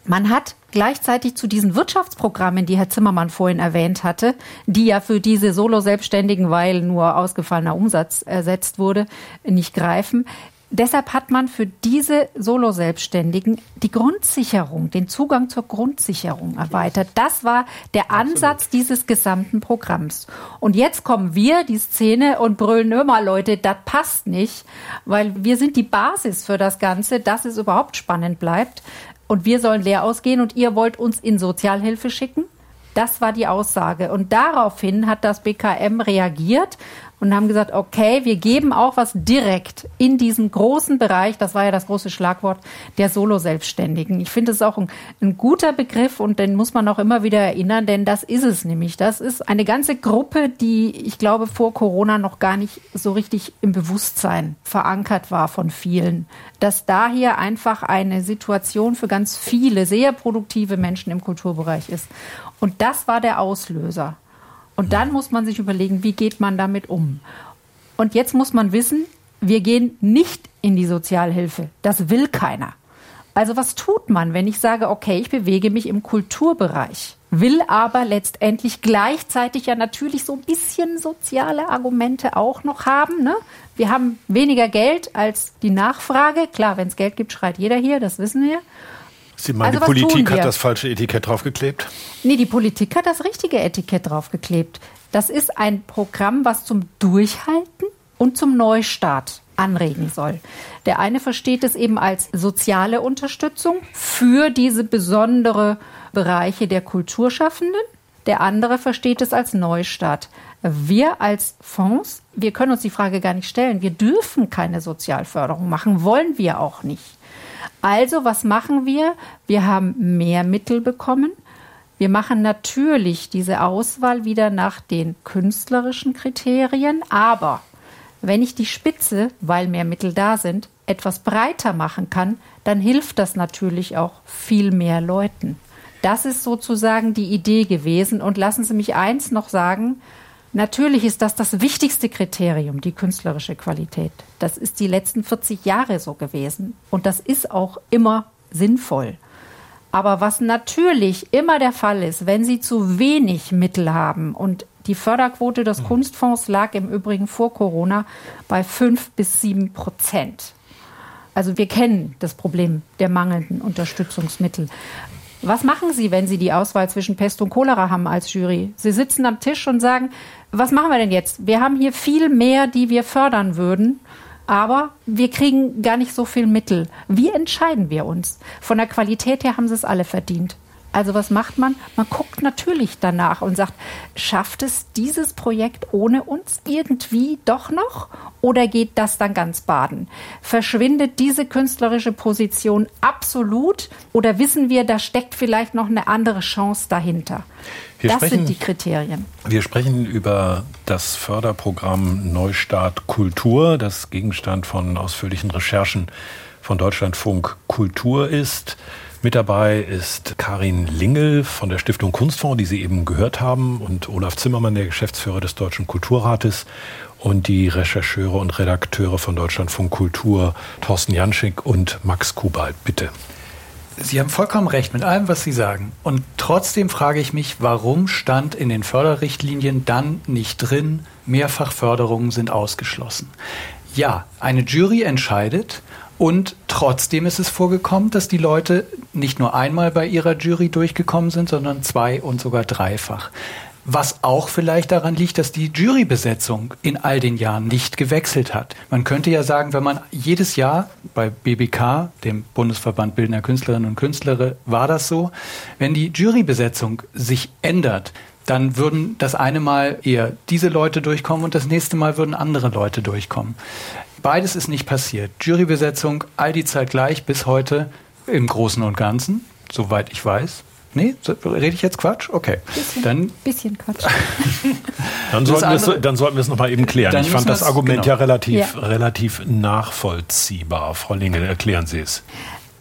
Man hat gleichzeitig zu diesen Wirtschaftsprogrammen, die Herr Zimmermann vorhin erwähnt hatte, die ja für diese Solo-Selbstständigen, weil nur ausgefallener Umsatz ersetzt wurde, nicht greifen. Deshalb hat man für diese Solo-Selbstständigen die Grundsicherung, den Zugang zur Grundsicherung erweitert. Das war der Ansatz dieses gesamten Programms. Und jetzt kommen wir, die Szene, und brüllen immer, Leute, das passt nicht, weil wir sind die Basis für das Ganze, dass es überhaupt spannend bleibt. Und wir sollen leer ausgehen und ihr wollt uns in Sozialhilfe schicken? Das war die Aussage. Und daraufhin hat das BKM reagiert und haben gesagt, okay, wir geben auch was direkt in diesen großen Bereich, das war ja das große Schlagwort, der Solo-Selbstständigen. Ich finde es auch ein, ein, guter Begriff und den muss man auch immer wieder erinnern, denn das ist es nämlich. Das ist eine ganze Gruppe, die ich glaube vor Corona noch gar nicht so richtig im Bewusstsein verankert war von vielen. Dass da hier einfach eine Situation für ganz viele sehr produktive Menschen im Kulturbereich ist. Und das war der Auslöser. Und dann muss man sich überlegen, wie geht man damit um. Und jetzt muss man wissen, wir gehen nicht in die Sozialhilfe. Das will keiner. Also was tut man, wenn ich sage, okay, ich bewege mich im Kulturbereich, will aber letztendlich gleichzeitig ja natürlich so ein bisschen soziale Argumente auch noch haben. Ne? Wir haben weniger Geld als die Nachfrage. Klar, wenn es Geld gibt, schreit jeder hier, das wissen wir. Sie meinen, also, die Politik hat das falsche Etikett draufgeklebt? Nee, die Politik hat das richtige Etikett draufgeklebt. Das ist ein Programm, was zum Durchhalten und zum Neustart anregen soll. Der eine versteht es eben als soziale Unterstützung für diese besondere Bereiche der Kulturschaffenden. Der andere versteht es als Neustart. Wir als Fonds, wir können uns die Frage gar nicht stellen. Wir dürfen keine Sozialförderung machen, wollen wir auch nicht. Also, was machen wir? Wir haben mehr Mittel bekommen. Wir machen natürlich diese Auswahl wieder nach den künstlerischen Kriterien, aber wenn ich die Spitze, weil mehr Mittel da sind, etwas breiter machen kann, dann hilft das natürlich auch viel mehr Leuten. Das ist sozusagen die Idee gewesen. Und lassen Sie mich eins noch sagen, Natürlich ist das das wichtigste Kriterium, die künstlerische Qualität. Das ist die letzten 40 Jahre so gewesen. Und das ist auch immer sinnvoll. Aber was natürlich immer der Fall ist, wenn Sie zu wenig Mittel haben und die Förderquote des Kunstfonds lag im Übrigen vor Corona bei 5 bis 7 Prozent. Also wir kennen das Problem der mangelnden Unterstützungsmittel. Was machen Sie, wenn Sie die Auswahl zwischen Pest und Cholera haben als Jury? Sie sitzen am Tisch und sagen, was machen wir denn jetzt? Wir haben hier viel mehr, die wir fördern würden, aber wir kriegen gar nicht so viel Mittel. Wie entscheiden wir uns? Von der Qualität her haben sie es alle verdient. Also was macht man? Man guckt natürlich danach und sagt, schafft es dieses Projekt ohne uns irgendwie doch noch? Oder geht das dann ganz baden? Verschwindet diese künstlerische Position absolut? Oder wissen wir, da steckt vielleicht noch eine andere Chance dahinter? Wir das sprechen, sind die Kriterien. Wir sprechen über das Förderprogramm Neustart Kultur, das Gegenstand von ausführlichen Recherchen von Deutschlandfunk Kultur ist. Mit dabei ist Karin Lingel von der Stiftung Kunstfonds, die Sie eben gehört haben, und Olaf Zimmermann, der Geschäftsführer des Deutschen Kulturrates und die Rechercheure und Redakteure von Deutschlandfunk Kultur, Thorsten Janschik und Max Kubalt. Bitte. Sie haben vollkommen recht mit allem, was Sie sagen. Und trotzdem frage ich mich, warum stand in den Förderrichtlinien dann nicht drin, Mehrfachförderungen sind ausgeschlossen. Ja, eine Jury entscheidet und trotzdem ist es vorgekommen, dass die Leute nicht nur einmal bei ihrer Jury durchgekommen sind, sondern zwei und sogar dreifach. Was auch vielleicht daran liegt, dass die Jurybesetzung in all den Jahren nicht gewechselt hat. Man könnte ja sagen, wenn man jedes Jahr bei BBK, dem Bundesverband Bildender Künstlerinnen und Künstler, war das so, wenn die Jurybesetzung sich ändert, dann würden das eine Mal eher diese Leute durchkommen und das nächste Mal würden andere Leute durchkommen. Beides ist nicht passiert. Jurybesetzung all die Zeit gleich bis heute im Großen und Ganzen, soweit ich weiß. Nee, rede ich jetzt Quatsch? Okay. Bisschen, dann bisschen Quatsch. [LAUGHS] dann, sollten andere, wir, dann sollten wir es nochmal eben klären. Ich fand das Argument genau. ja relativ, ja. relativ nachvollziehbar. Frau Linge, erklären Sie es.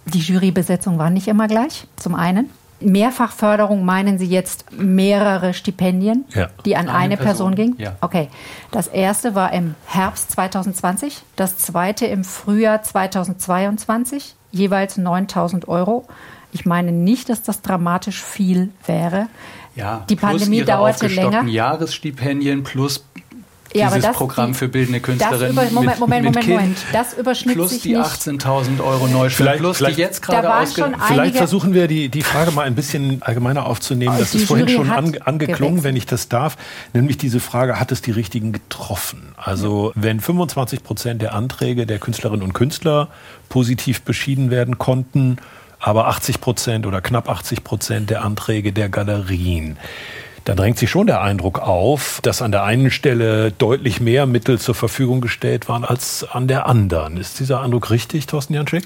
Die Jurybesetzung war nicht immer gleich, zum einen. Mehrfachförderung meinen Sie jetzt mehrere Stipendien, ja. die an eine, eine Person, Person gingen? Ja. Okay. Das erste war im Herbst 2020, das zweite im Frühjahr 2022, jeweils 9000 Euro. Ich meine nicht, dass das dramatisch viel wäre. Ja, die Pandemie dauerte länger. Jahresstipendien plus ja, dieses das, Programm für bildende Künstlerinnen. Über, Moment, Moment, mit, mit Moment, Moment. Das überschnitt plus sich die 18.000 Euro Neustart, plus die jetzt gerade ausge... Vielleicht versuchen wir die, die Frage mal ein bisschen allgemeiner aufzunehmen. Oh, das ist vorhin schon ange, angeklungen, gewechselt. wenn ich das darf. Nämlich diese Frage, hat es die Richtigen getroffen? Also wenn 25 Prozent der Anträge der Künstlerinnen und Künstler positiv beschieden werden konnten, aber 80 Prozent oder knapp 80 Prozent der Anträge der Galerien. Da drängt sich schon der Eindruck auf, dass an der einen Stelle deutlich mehr Mittel zur Verfügung gestellt waren als an der anderen. Ist dieser Eindruck richtig, Thorsten Janschik?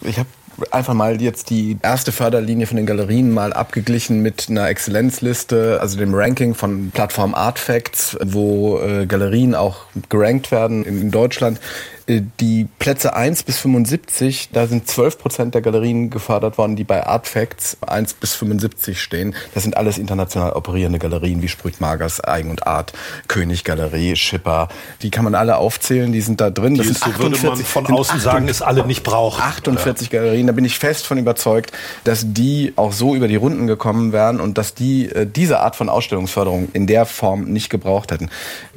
Ich habe einfach mal jetzt die erste Förderlinie von den Galerien mal abgeglichen mit einer Exzellenzliste, also dem Ranking von Plattform Artfacts, wo äh, Galerien auch gerankt werden in, in Deutschland. Äh, die Plätze 1 bis 75, da sind 12 Prozent der Galerien gefördert worden, die bei Artfacts 1 bis 75 stehen. Das sind alles international operierende Galerien wie Sprüt Magers, Eigen und Art, König Galerie, Schipper. Die kann man alle aufzählen, die sind da drin. Das die sind 48, würde man von außen sagen, es alle nicht braucht. 48 ja. Galerien, da bin ich fest von überzeugt, dass die auch so über die Runden gekommen wären und dass die äh, diese Art von Ausstellungsförderung in der Form nicht gebraucht hätten.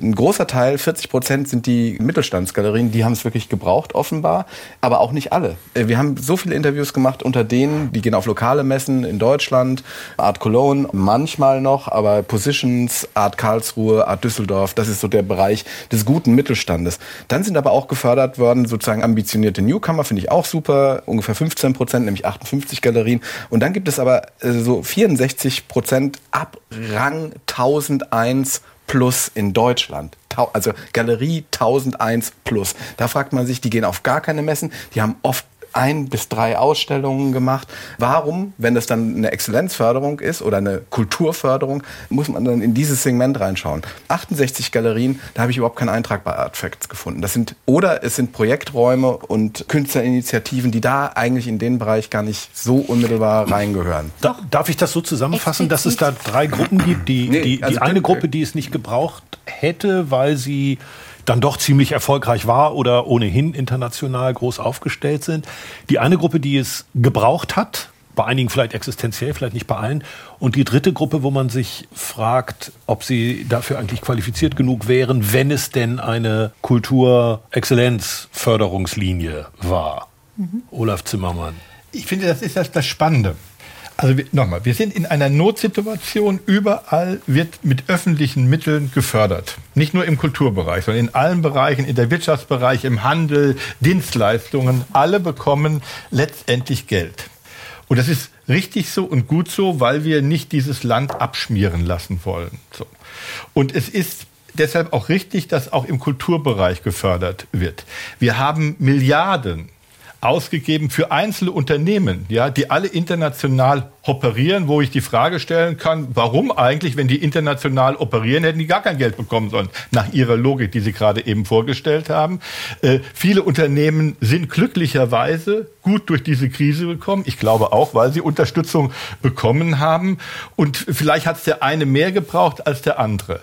Ein großer Teil, 40 Prozent, sind die Mittelstandsgalerien, die haben es wirklich gebraucht, offenbar, aber auch nicht alle. Äh, wir haben so viele Interviews gemacht unter denen, die gehen auf lokale Messen in Deutschland, Art Cologne manchmal noch, aber Positions, Art Karlsruhe, Art Düsseldorf, das ist so der Bereich des guten Mittelstandes. Dann sind aber auch gefördert worden sozusagen ambitionierte Newcomer, finde ich auch super, ungefähr 15 Prozent, nämlich 58 Galerien. Und dann gibt es aber äh, so 64 Prozent ab Rang 1001 plus in Deutschland. Also Galerie 1001 plus. Da fragt man sich, die gehen auf gar keine Messen, die haben oft ein bis drei Ausstellungen gemacht. Warum, wenn das dann eine Exzellenzförderung ist oder eine Kulturförderung, muss man dann in dieses Segment reinschauen? 68 Galerien, da habe ich überhaupt keinen Eintrag bei Artfacts gefunden. Das sind oder es sind Projekträume und Künstlerinitiativen, die da eigentlich in den Bereich gar nicht so unmittelbar reingehören. Da, darf ich das so zusammenfassen, dass es da drei Gruppen gibt? Die, nee, die, die also eine Gruppe, die es nicht gebraucht hätte, weil sie dann doch ziemlich erfolgreich war oder ohnehin international groß aufgestellt sind. Die eine Gruppe, die es gebraucht hat, bei einigen vielleicht existenziell, vielleicht nicht bei allen. Und die dritte Gruppe, wo man sich fragt, ob sie dafür eigentlich qualifiziert genug wären, wenn es denn eine Kulturexzellenzförderungslinie war. Mhm. Olaf Zimmermann. Ich finde, das ist das, das Spannende. Also nochmal, wir sind in einer Notsituation. Überall wird mit öffentlichen Mitteln gefördert. Nicht nur im Kulturbereich, sondern in allen Bereichen, in der Wirtschaftsbereich, im Handel, Dienstleistungen. Alle bekommen letztendlich Geld. Und das ist richtig so und gut so, weil wir nicht dieses Land abschmieren lassen wollen. So. Und es ist deshalb auch richtig, dass auch im Kulturbereich gefördert wird. Wir haben Milliarden ausgegeben für einzelne Unternehmen, ja, die alle international operieren, wo ich die Frage stellen kann, warum eigentlich, wenn die international operieren, hätten die gar kein Geld bekommen sollen, nach ihrer Logik, die Sie gerade eben vorgestellt haben. Äh, viele Unternehmen sind glücklicherweise gut durch diese Krise gekommen. Ich glaube auch, weil sie Unterstützung bekommen haben. Und vielleicht hat es der eine mehr gebraucht als der andere.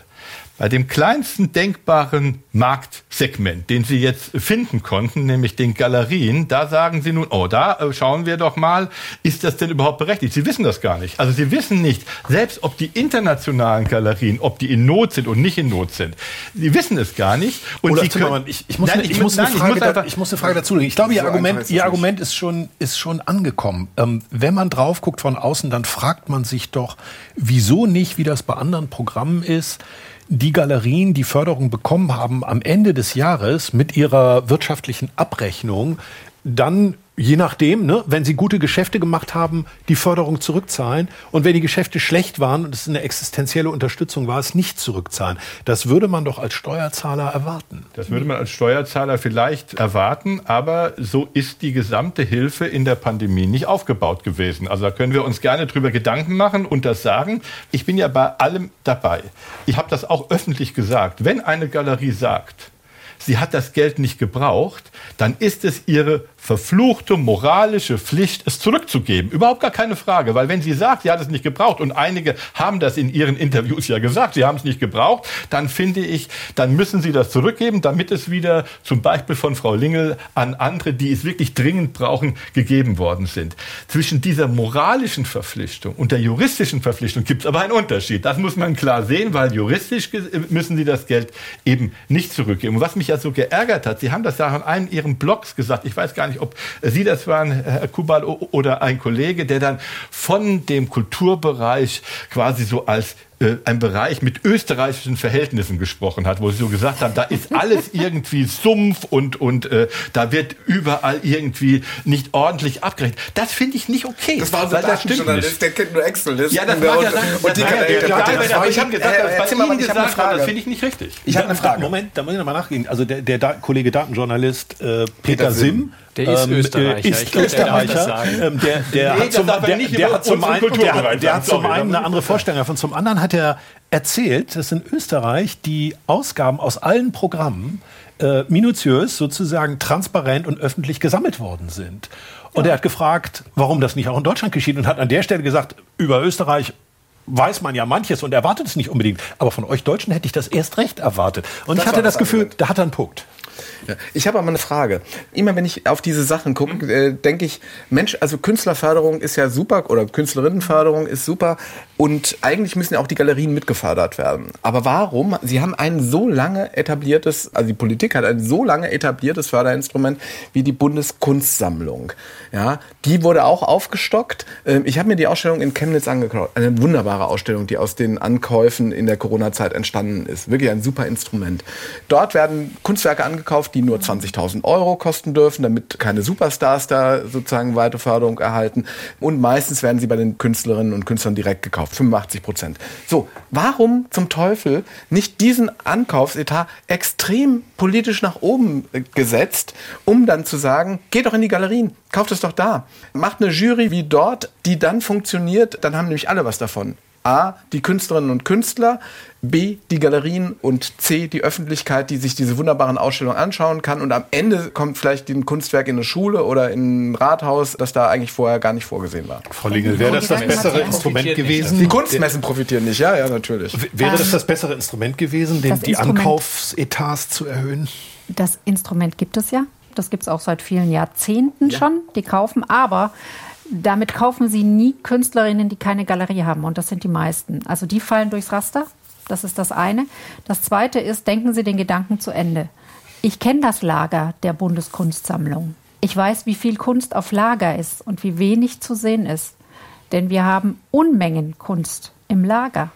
Bei dem kleinsten denkbaren Marktsegment, den Sie jetzt finden konnten, nämlich den Galerien, da sagen Sie nun, oh, da äh, schauen wir doch mal, ist das denn überhaupt berechtigt? Sie wissen das gar nicht. Also Sie wissen nicht, selbst ob die internationalen Galerien, ob die in Not sind und nicht in Not sind. Sie wissen es gar nicht. Und Olaf Sie können, ich, ich, muss, nein, ich, muss, nein, eine Frage, ich, muss einfach, ich muss eine Frage dazu legen. Ich glaube, Ihr, so Argument, Ihr Argument ist schon, ist schon angekommen. Ähm, wenn man drauf guckt von außen, dann fragt man sich doch, wieso nicht, wie das bei anderen Programmen ist, die Galerien, die Förderung bekommen haben, am Ende des Jahres mit ihrer wirtschaftlichen Abrechnung dann je nachdem, ne, wenn sie gute Geschäfte gemacht haben, die Förderung zurückzahlen und wenn die Geschäfte schlecht waren und es eine existenzielle Unterstützung war, es nicht zurückzahlen. Das würde man doch als Steuerzahler erwarten. Das würde man als Steuerzahler vielleicht erwarten, aber so ist die gesamte Hilfe in der Pandemie nicht aufgebaut gewesen. Also da können wir uns gerne drüber Gedanken machen und das sagen. Ich bin ja bei allem dabei. Ich habe das auch öffentlich gesagt. Wenn eine Galerie sagt, sie hat das Geld nicht gebraucht, dann ist es ihre verfluchte moralische Pflicht, es zurückzugeben. Überhaupt gar keine Frage, weil wenn sie sagt, sie hat es nicht gebraucht und einige haben das in ihren Interviews ja gesagt, sie haben es nicht gebraucht, dann finde ich, dann müssen sie das zurückgeben, damit es wieder zum Beispiel von Frau Lingel an andere, die es wirklich dringend brauchen, gegeben worden sind. Zwischen dieser moralischen Verpflichtung und der juristischen Verpflichtung gibt es aber einen Unterschied. Das muss man klar sehen, weil juristisch müssen sie das Geld eben nicht zurückgeben. Und was mich ja so geärgert hat, Sie haben das ja in einem Ihren Blogs gesagt, ich weiß gar nicht, nicht, ob Sie das waren, Herr Kubal, oder ein Kollege, der dann von dem Kulturbereich quasi so als äh, ein Bereich mit österreichischen Verhältnissen gesprochen hat, wo sie so gesagt haben, da ist alles [LAUGHS] irgendwie Sumpf und, und äh, da wird überall irgendwie nicht ordentlich abgerechnet. Das finde ich nicht okay. Das war so ein Datenjournalist, der kennt nur Excel. Ja, das war ja dann, und die ja, ja, ich habe gesagt, äh, das bei Ihnen gesagt haben, das finde ich nicht richtig. Ich habe eine Frage. Moment, da muss ich nochmal nachgehen. Also der, der da Kollege Datenjournalist äh, Peter, Peter Sim, der ist ähm, Österreicher. Ist ich Österreicher. Ähm, der, der, nee, hat zum, der, der hat zum einen, der, der hat zum einen eine andere Vorstellung davon. Zum anderen hat er erzählt, dass in Österreich die Ausgaben aus allen Programmen äh, minutiös, sozusagen transparent und öffentlich gesammelt worden sind. Und ja. er hat gefragt, warum das nicht auch in Deutschland geschieht und hat an der Stelle gesagt, über Österreich weiß man ja manches und erwartet es nicht unbedingt. Aber von euch Deutschen hätte ich das erst recht erwartet. Und das ich hatte das, das Gefühl, da hat er einen Punkt. Ich habe aber eine Frage. Immer wenn ich auf diese Sachen gucke, mhm. äh, denke ich, Mensch, also Künstlerförderung ist ja super oder Künstlerinnenförderung ist super und eigentlich müssen ja auch die Galerien mitgefördert werden. Aber warum? Sie haben ein so lange etabliertes, also die Politik hat ein so lange etabliertes Förderinstrument wie die Bundeskunstsammlung. Ja, die wurde auch aufgestockt. Ähm, ich habe mir die Ausstellung in Chemnitz angeguckt. Eine wunderbare Ausstellung, die aus den Ankäufen in der Corona-Zeit entstanden ist. Wirklich ein super Instrument. Dort werden Kunstwerke angekauft, die nur 20.000 Euro kosten dürfen, damit keine Superstars da sozusagen weite Förderung erhalten. Und meistens werden sie bei den Künstlerinnen und Künstlern direkt gekauft, 85 Prozent. So, warum zum Teufel nicht diesen Ankaufsetat extrem politisch nach oben äh, gesetzt, um dann zu sagen, geht doch in die Galerien, kauft es doch da. Macht eine Jury wie dort, die dann funktioniert, dann haben nämlich alle was davon. A, die Künstlerinnen und Künstler, B, die Galerien und C, die Öffentlichkeit, die sich diese wunderbaren Ausstellungen anschauen kann. Und am Ende kommt vielleicht ein Kunstwerk in eine Schule oder in ein Rathaus, das da eigentlich vorher gar nicht vorgesehen war. Frau Lingel, wäre das das bessere Instrument gewesen? Die Kunstmessen profitieren nicht, ja, ja, natürlich. Wäre das das bessere Instrument gewesen, den, die Ankaufsetats zu erhöhen? Das Instrument gibt es ja. Das gibt es auch seit vielen Jahrzehnten ja. schon. Die kaufen, aber damit kaufen sie nie Künstlerinnen, die keine Galerie haben. Und das sind die meisten. Also die fallen durchs Raster. Das ist das eine. Das zweite ist, denken Sie den Gedanken zu Ende. Ich kenne das Lager der Bundeskunstsammlung. Ich weiß, wie viel Kunst auf Lager ist und wie wenig zu sehen ist. Denn wir haben Unmengen Kunst im Lager.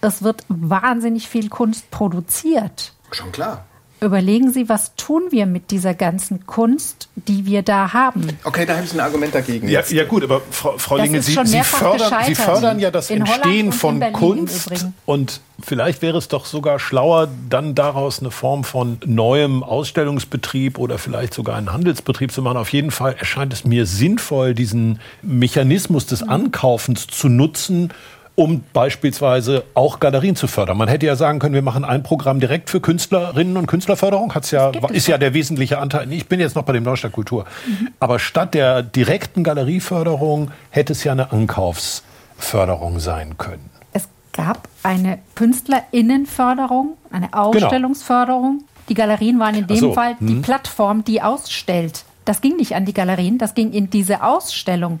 Es wird wahnsinnig viel Kunst produziert. Schon klar. Überlegen Sie, was tun wir mit dieser ganzen Kunst, die wir da haben? Okay, da habe ich ein Argument dagegen. Ja, ja gut, aber Frau, Frau Linge, Sie, Sie, fördern, Sie fördern ja das In Entstehen von Kunst und vielleicht wäre es doch sogar schlauer, dann daraus eine Form von neuem Ausstellungsbetrieb oder vielleicht sogar einen Handelsbetrieb zu machen. Auf jeden Fall erscheint es mir sinnvoll, diesen Mechanismus des mhm. Ankaufens zu nutzen, um beispielsweise auch Galerien zu fördern. Man hätte ja sagen können, wir machen ein Programm direkt für Künstlerinnen und Künstlerförderung. Hat's ja, ist ja der wesentliche Anteil. Ich bin jetzt noch bei dem Neustadt Kultur. Mhm. Aber statt der direkten Galerieförderung hätte es ja eine Ankaufsförderung sein können. Es gab eine Künstlerinnenförderung, eine genau. Ausstellungsförderung. Genau. Die Galerien waren in dem so. Fall die hm. Plattform, die ausstellt. Das ging nicht an die Galerien, das ging in diese Ausstellung.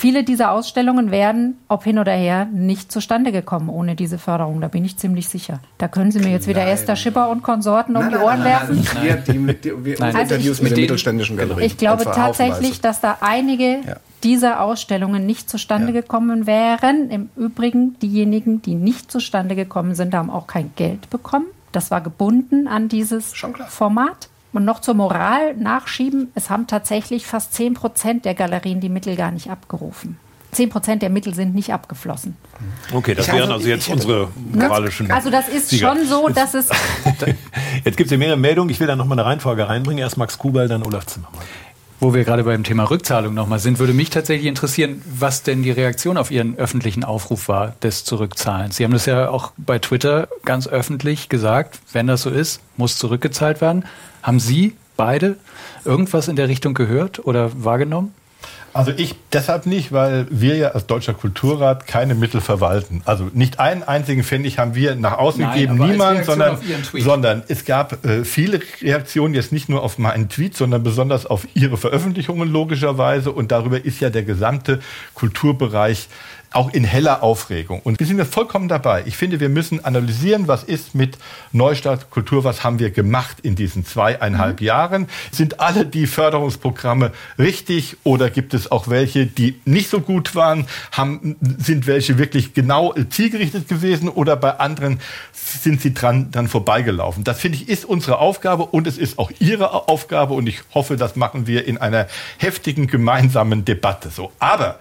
Viele dieser Ausstellungen wären, ob hin oder her, nicht zustande gekommen ohne diese Förderung. Da bin ich ziemlich sicher. Da können Sie mir jetzt wieder Esther Schipper und Konsorten um nein, die Ohren nein, werfen. Nein, wir, die, die, wir also Interviews ich, mit den mittelständischen Galerien. Ich glaube tatsächlich, dass da einige ja. dieser Ausstellungen nicht zustande ja. gekommen wären. Im Übrigen, diejenigen, die nicht zustande gekommen sind, haben auch kein Geld bekommen. Das war gebunden an dieses Format. Und noch zur Moral nachschieben, es haben tatsächlich fast 10 Prozent der Galerien die Mittel gar nicht abgerufen. 10 Prozent der Mittel sind nicht abgeflossen. Okay, das wären also jetzt unsere moralischen. Also das ist Sieger. schon so, dass es. [LAUGHS] jetzt gibt es ja mehrere Meldungen. Ich will da nochmal eine Reihenfolge reinbringen. Erst Max Kubal, dann Olaf Zimmermann. Wo wir gerade beim Thema Rückzahlung nochmal sind, würde mich tatsächlich interessieren, was denn die Reaktion auf Ihren öffentlichen Aufruf war des Zurückzahlens. Sie haben das ja auch bei Twitter ganz öffentlich gesagt, wenn das so ist, muss zurückgezahlt werden. Haben Sie beide irgendwas in der Richtung gehört oder wahrgenommen? Also ich deshalb nicht, weil wir ja als Deutscher Kulturrat keine Mittel verwalten. Also nicht einen einzigen Pfennig haben wir nach außen Nein, gegeben, niemand, sondern, sondern es gab äh, viele Reaktionen, jetzt nicht nur auf meinen Tweet, sondern besonders auf Ihre Veröffentlichungen logischerweise. Und darüber ist ja der gesamte Kulturbereich auch in heller Aufregung. Und wir sind ja vollkommen dabei. Ich finde, wir müssen analysieren, was ist mit Neustart Kultur, was haben wir gemacht in diesen zweieinhalb mhm. Jahren. Sind alle die Förderungsprogramme richtig oder gibt es auch welche, die nicht so gut waren? Haben, sind welche wirklich genau zielgerichtet gewesen oder bei anderen sind sie dran, dran vorbeigelaufen? Das finde ich ist unsere Aufgabe und es ist auch Ihre Aufgabe und ich hoffe, das machen wir in einer heftigen gemeinsamen Debatte so. Aber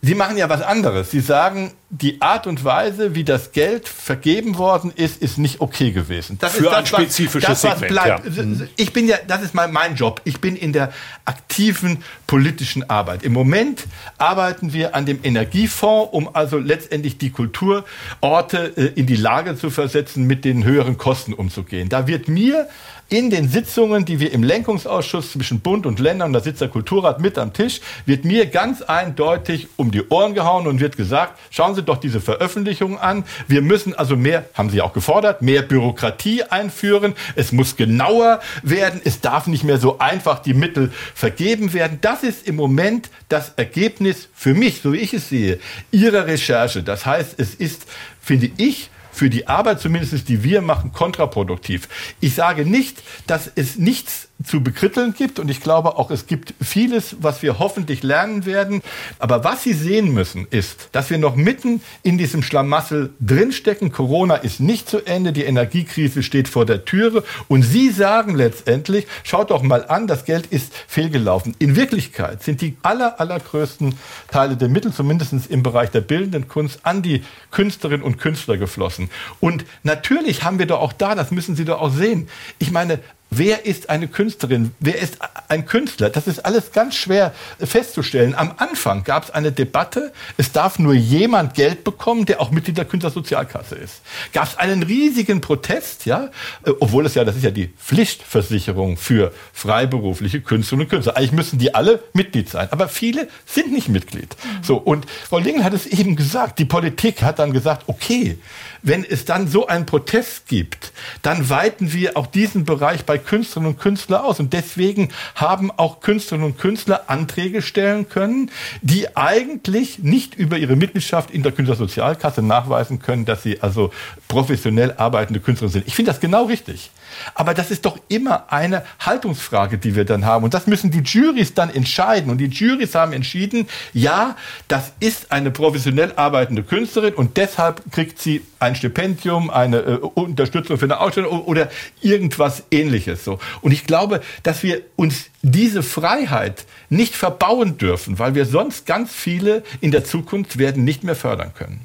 Sie machen ja was anderes. Sie sagen, die Art und Weise, wie das Geld vergeben worden ist, ist nicht okay gewesen. Das Für ist das, ein spezifisches was, das, was bleibt. Ja. Ich bin ja, das ist mein, mein Job. Ich bin in der aktiven politischen Arbeit. Im Moment arbeiten wir an dem Energiefonds, um also letztendlich die Kulturorte äh, in die Lage zu versetzen, mit den höheren Kosten umzugehen. Da wird mir in den Sitzungen, die wir im Lenkungsausschuss zwischen Bund und Ländern, da sitzt der Kulturrat mit am Tisch, wird mir ganz eindeutig um die Ohren gehauen und wird gesagt, schauen Sie doch diese Veröffentlichungen an. Wir müssen also mehr, haben Sie auch gefordert, mehr Bürokratie einführen. Es muss genauer werden. Es darf nicht mehr so einfach die Mittel vergeben werden. Das ist im Moment das Ergebnis für mich, so wie ich es sehe, Ihrer Recherche. Das heißt, es ist, finde ich, für die Arbeit zumindest, die wir machen, kontraproduktiv. Ich sage nicht, dass es nichts zu bekritteln gibt und ich glaube auch, es gibt vieles, was wir hoffentlich lernen werden. Aber was Sie sehen müssen, ist, dass wir noch mitten in diesem Schlamassel drinstecken. Corona ist nicht zu Ende, die Energiekrise steht vor der Türe und Sie sagen letztendlich, schaut doch mal an, das Geld ist fehlgelaufen. In Wirklichkeit sind die aller, allergrößten Teile der Mittel, zumindest im Bereich der bildenden Kunst, an die Künstlerinnen und Künstler geflossen. Und natürlich haben wir doch auch da, das müssen Sie doch auch sehen. Ich meine, Wer ist eine Künstlerin? Wer ist ein Künstler? Das ist alles ganz schwer festzustellen. Am Anfang gab es eine Debatte, es darf nur jemand Geld bekommen, der auch Mitglied der Künstlersozialkasse ist. Gab es einen riesigen Protest, ja, äh, obwohl es ja, das ist ja die Pflichtversicherung für freiberufliche Künstlerinnen und Künstler. Eigentlich müssen die alle Mitglied sein, aber viele sind nicht Mitglied. So und Frau Lingel hat es eben gesagt. Die Politik hat dann gesagt, okay, wenn es dann so einen Protest gibt, dann weiten wir auch diesen Bereich bei Künstlerinnen und Künstlern aus. Und deswegen haben auch Künstlerinnen und Künstler Anträge stellen können, die eigentlich nicht über ihre Mitgliedschaft in der Künstlersozialkasse nachweisen können, dass sie also professionell arbeitende Künstler sind. Ich finde das genau richtig. Aber das ist doch immer eine Haltungsfrage, die wir dann haben. Und das müssen die Juries dann entscheiden. Und die Juries haben entschieden, ja, das ist eine professionell arbeitende Künstlerin und deshalb kriegt sie ein Stipendium, eine äh, Unterstützung für eine Ausstellung oder irgendwas ähnliches. So. Und ich glaube, dass wir uns diese Freiheit nicht verbauen dürfen, weil wir sonst ganz viele in der Zukunft werden nicht mehr fördern können.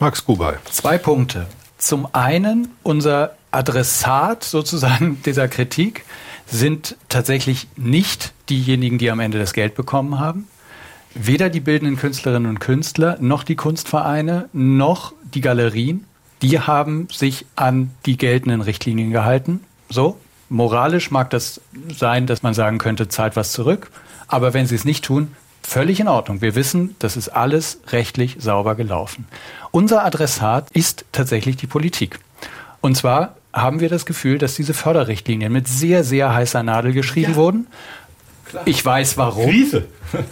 Max Kubay. Zwei Punkte. Zum einen unser Adressat sozusagen [LAUGHS] dieser Kritik sind tatsächlich nicht diejenigen, die am Ende das Geld bekommen haben. Weder die bildenden Künstlerinnen und Künstler, noch die Kunstvereine, noch die Galerien, die haben sich an die geltenden Richtlinien gehalten. So, moralisch mag das sein, dass man sagen könnte, zahlt was zurück. Aber wenn sie es nicht tun, völlig in Ordnung. Wir wissen, das ist alles rechtlich sauber gelaufen. Unser Adressat ist tatsächlich die Politik. Und zwar haben wir das Gefühl, dass diese Förderrichtlinien mit sehr, sehr heißer Nadel geschrieben ja. wurden. Klar. Ich weiß warum. Krise.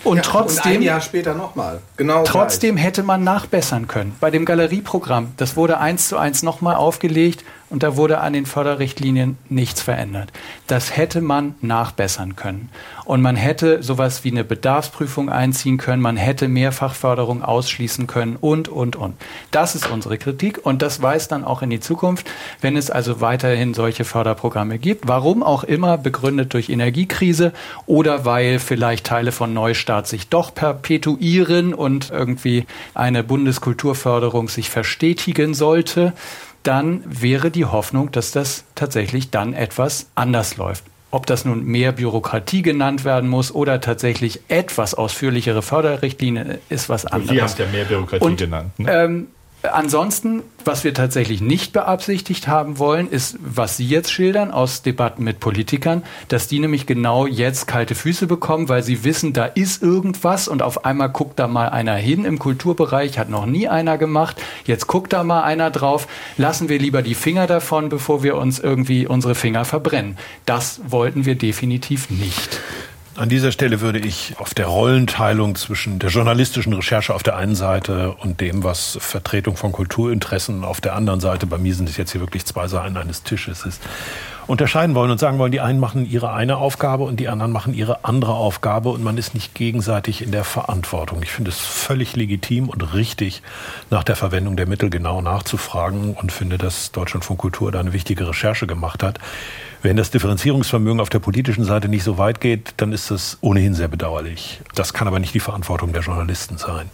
Und ja, trotzdem. Und ein Jahr später nochmal. Genau. Trotzdem gleich. hätte man nachbessern können. Bei dem Galerieprogramm, das wurde eins zu eins nochmal aufgelegt und da wurde an den Förderrichtlinien nichts verändert. Das hätte man nachbessern können. Und man hätte sowas wie eine Bedarfsprüfung einziehen können, man hätte Mehrfachförderung ausschließen können und, und, und. Das ist unsere Kritik und das weist dann auch in die Zukunft, wenn es also weiterhin solche Förderprogramme gibt. Warum auch immer, begründet durch Energiekrise oder weil vielleicht Teile von Neustart sich doch perpetuieren und irgendwie eine Bundeskulturförderung sich verstetigen sollte dann wäre die Hoffnung, dass das tatsächlich dann etwas anders läuft. Ob das nun mehr Bürokratie genannt werden muss oder tatsächlich etwas ausführlichere Förderrichtlinien, ist was anderes. Sie haben es ja mehr Bürokratie Und, genannt. Ne? Ähm, Ansonsten, was wir tatsächlich nicht beabsichtigt haben wollen, ist, was Sie jetzt schildern aus Debatten mit Politikern, dass die nämlich genau jetzt kalte Füße bekommen, weil sie wissen, da ist irgendwas und auf einmal guckt da mal einer hin im Kulturbereich, hat noch nie einer gemacht, jetzt guckt da mal einer drauf, lassen wir lieber die Finger davon, bevor wir uns irgendwie unsere Finger verbrennen. Das wollten wir definitiv nicht. An dieser Stelle würde ich auf der Rollenteilung zwischen der journalistischen Recherche auf der einen Seite und dem, was Vertretung von Kulturinteressen auf der anderen Seite, bei mir sind es jetzt hier wirklich zwei Seiten eines Tisches ist, unterscheiden wollen und sagen wollen, die einen machen ihre eine Aufgabe und die anderen machen ihre andere Aufgabe und man ist nicht gegenseitig in der Verantwortung. Ich finde es völlig legitim und richtig, nach der Verwendung der Mittel genau nachzufragen und finde, dass Deutschland von Kultur da eine wichtige Recherche gemacht hat. Wenn das Differenzierungsvermögen auf der politischen Seite nicht so weit geht, dann ist das ohnehin sehr bedauerlich. Das kann aber nicht die Verantwortung der Journalisten sein.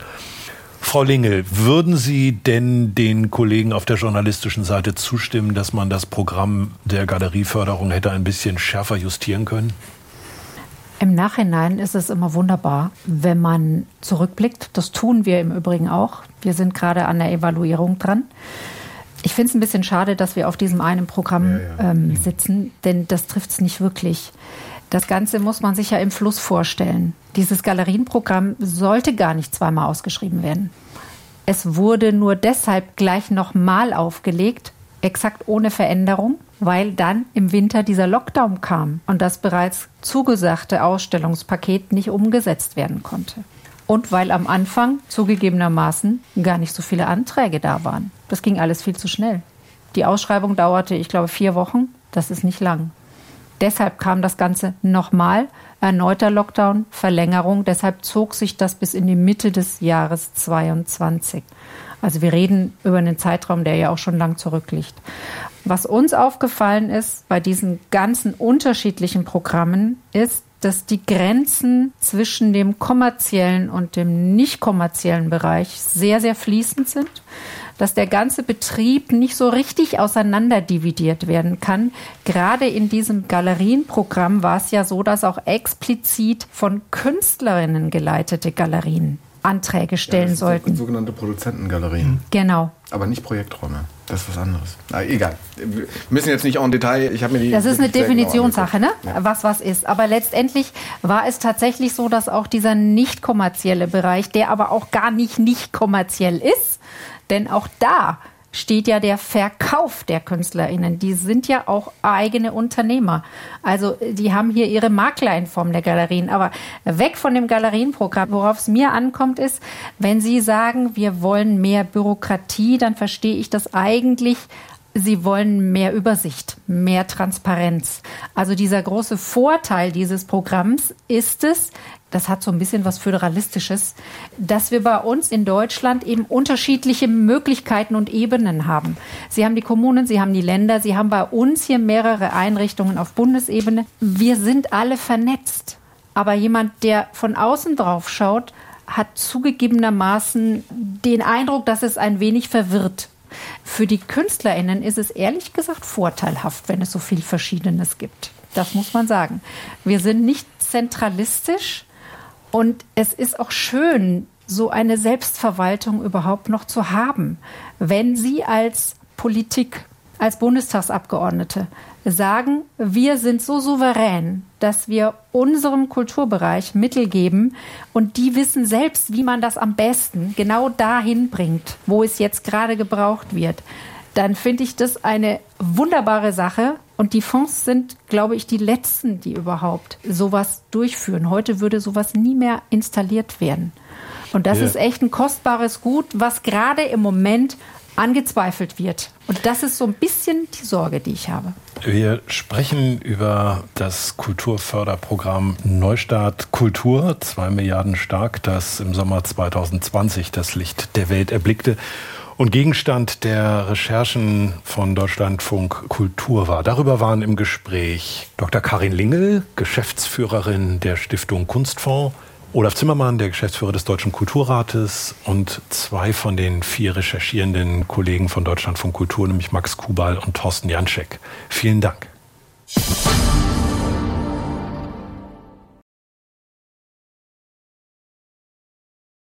Frau Lingel, würden Sie denn den Kollegen auf der journalistischen Seite zustimmen, dass man das Programm der Galerieförderung hätte ein bisschen schärfer justieren können? Im Nachhinein ist es immer wunderbar, wenn man zurückblickt. Das tun wir im Übrigen auch. Wir sind gerade an der Evaluierung dran. Ich finde es ein bisschen schade, dass wir auf diesem einen Programm ja, ja. Ähm, sitzen, denn das trifft es nicht wirklich. Das Ganze muss man sich ja im Fluss vorstellen. Dieses Galerienprogramm sollte gar nicht zweimal ausgeschrieben werden. Es wurde nur deshalb gleich nochmal aufgelegt, exakt ohne Veränderung, weil dann im Winter dieser Lockdown kam und das bereits zugesagte Ausstellungspaket nicht umgesetzt werden konnte und weil am Anfang zugegebenermaßen gar nicht so viele Anträge da waren. Das ging alles viel zu schnell. Die Ausschreibung dauerte, ich glaube, vier Wochen. Das ist nicht lang. Deshalb kam das Ganze nochmal, erneuter Lockdown, Verlängerung. Deshalb zog sich das bis in die Mitte des Jahres 22. Also wir reden über einen Zeitraum, der ja auch schon lang zurückliegt. Was uns aufgefallen ist bei diesen ganzen unterschiedlichen Programmen, ist, dass die Grenzen zwischen dem kommerziellen und dem nicht kommerziellen Bereich sehr, sehr fließend sind, dass der ganze Betrieb nicht so richtig auseinanderdividiert werden kann. Gerade in diesem Galerienprogramm war es ja so, dass auch explizit von Künstlerinnen geleitete Galerien Anträge stellen ja, sollten. Sogenannte Produzentengalerien. Genau. Aber nicht Projekträume. Das ist was anderes. Na, egal. Wir müssen jetzt nicht en Detail. Ich habe mir die. Das ist eine Definitionssache, ne? Ja. Was was ist. Aber letztendlich war es tatsächlich so, dass auch dieser nicht kommerzielle Bereich, der aber auch gar nicht nicht kommerziell ist, denn auch da steht ja der Verkauf der KünstlerInnen. Die sind ja auch eigene Unternehmer. Also die haben hier ihre Makler in Form der Galerien. Aber weg von dem Galerienprogramm. Worauf es mir ankommt, ist, wenn Sie sagen, wir wollen mehr Bürokratie, dann verstehe ich das eigentlich Sie wollen mehr Übersicht, mehr Transparenz. Also dieser große Vorteil dieses Programms ist es, das hat so ein bisschen was Föderalistisches, dass wir bei uns in Deutschland eben unterschiedliche Möglichkeiten und Ebenen haben. Sie haben die Kommunen, Sie haben die Länder, Sie haben bei uns hier mehrere Einrichtungen auf Bundesebene. Wir sind alle vernetzt. Aber jemand, der von außen drauf schaut, hat zugegebenermaßen den Eindruck, dass es ein wenig verwirrt. Für die KünstlerInnen ist es ehrlich gesagt vorteilhaft, wenn es so viel Verschiedenes gibt. Das muss man sagen. Wir sind nicht zentralistisch und es ist auch schön, so eine Selbstverwaltung überhaupt noch zu haben. Wenn Sie als Politik, als Bundestagsabgeordnete sagen, wir sind so souverän, dass wir unserem Kulturbereich Mittel geben und die wissen selbst, wie man das am besten genau dahin bringt, wo es jetzt gerade gebraucht wird, dann finde ich das eine wunderbare Sache. Und die Fonds sind, glaube ich, die letzten, die überhaupt sowas durchführen. Heute würde sowas nie mehr installiert werden. Und das ja. ist echt ein kostbares Gut, was gerade im Moment angezweifelt wird. Und das ist so ein bisschen die Sorge, die ich habe. Wir sprechen über das Kulturförderprogramm Neustart Kultur, zwei Milliarden stark, das im Sommer 2020 das Licht der Welt erblickte und Gegenstand der Recherchen von Deutschlandfunk Kultur war. Darüber waren im Gespräch Dr. Karin Lingel, Geschäftsführerin der Stiftung Kunstfonds, Olaf Zimmermann, der Geschäftsführer des Deutschen Kulturrates und zwei von den vier recherchierenden Kollegen von Deutschland von Kultur, nämlich Max Kubal und Thorsten Janschek. Vielen Dank.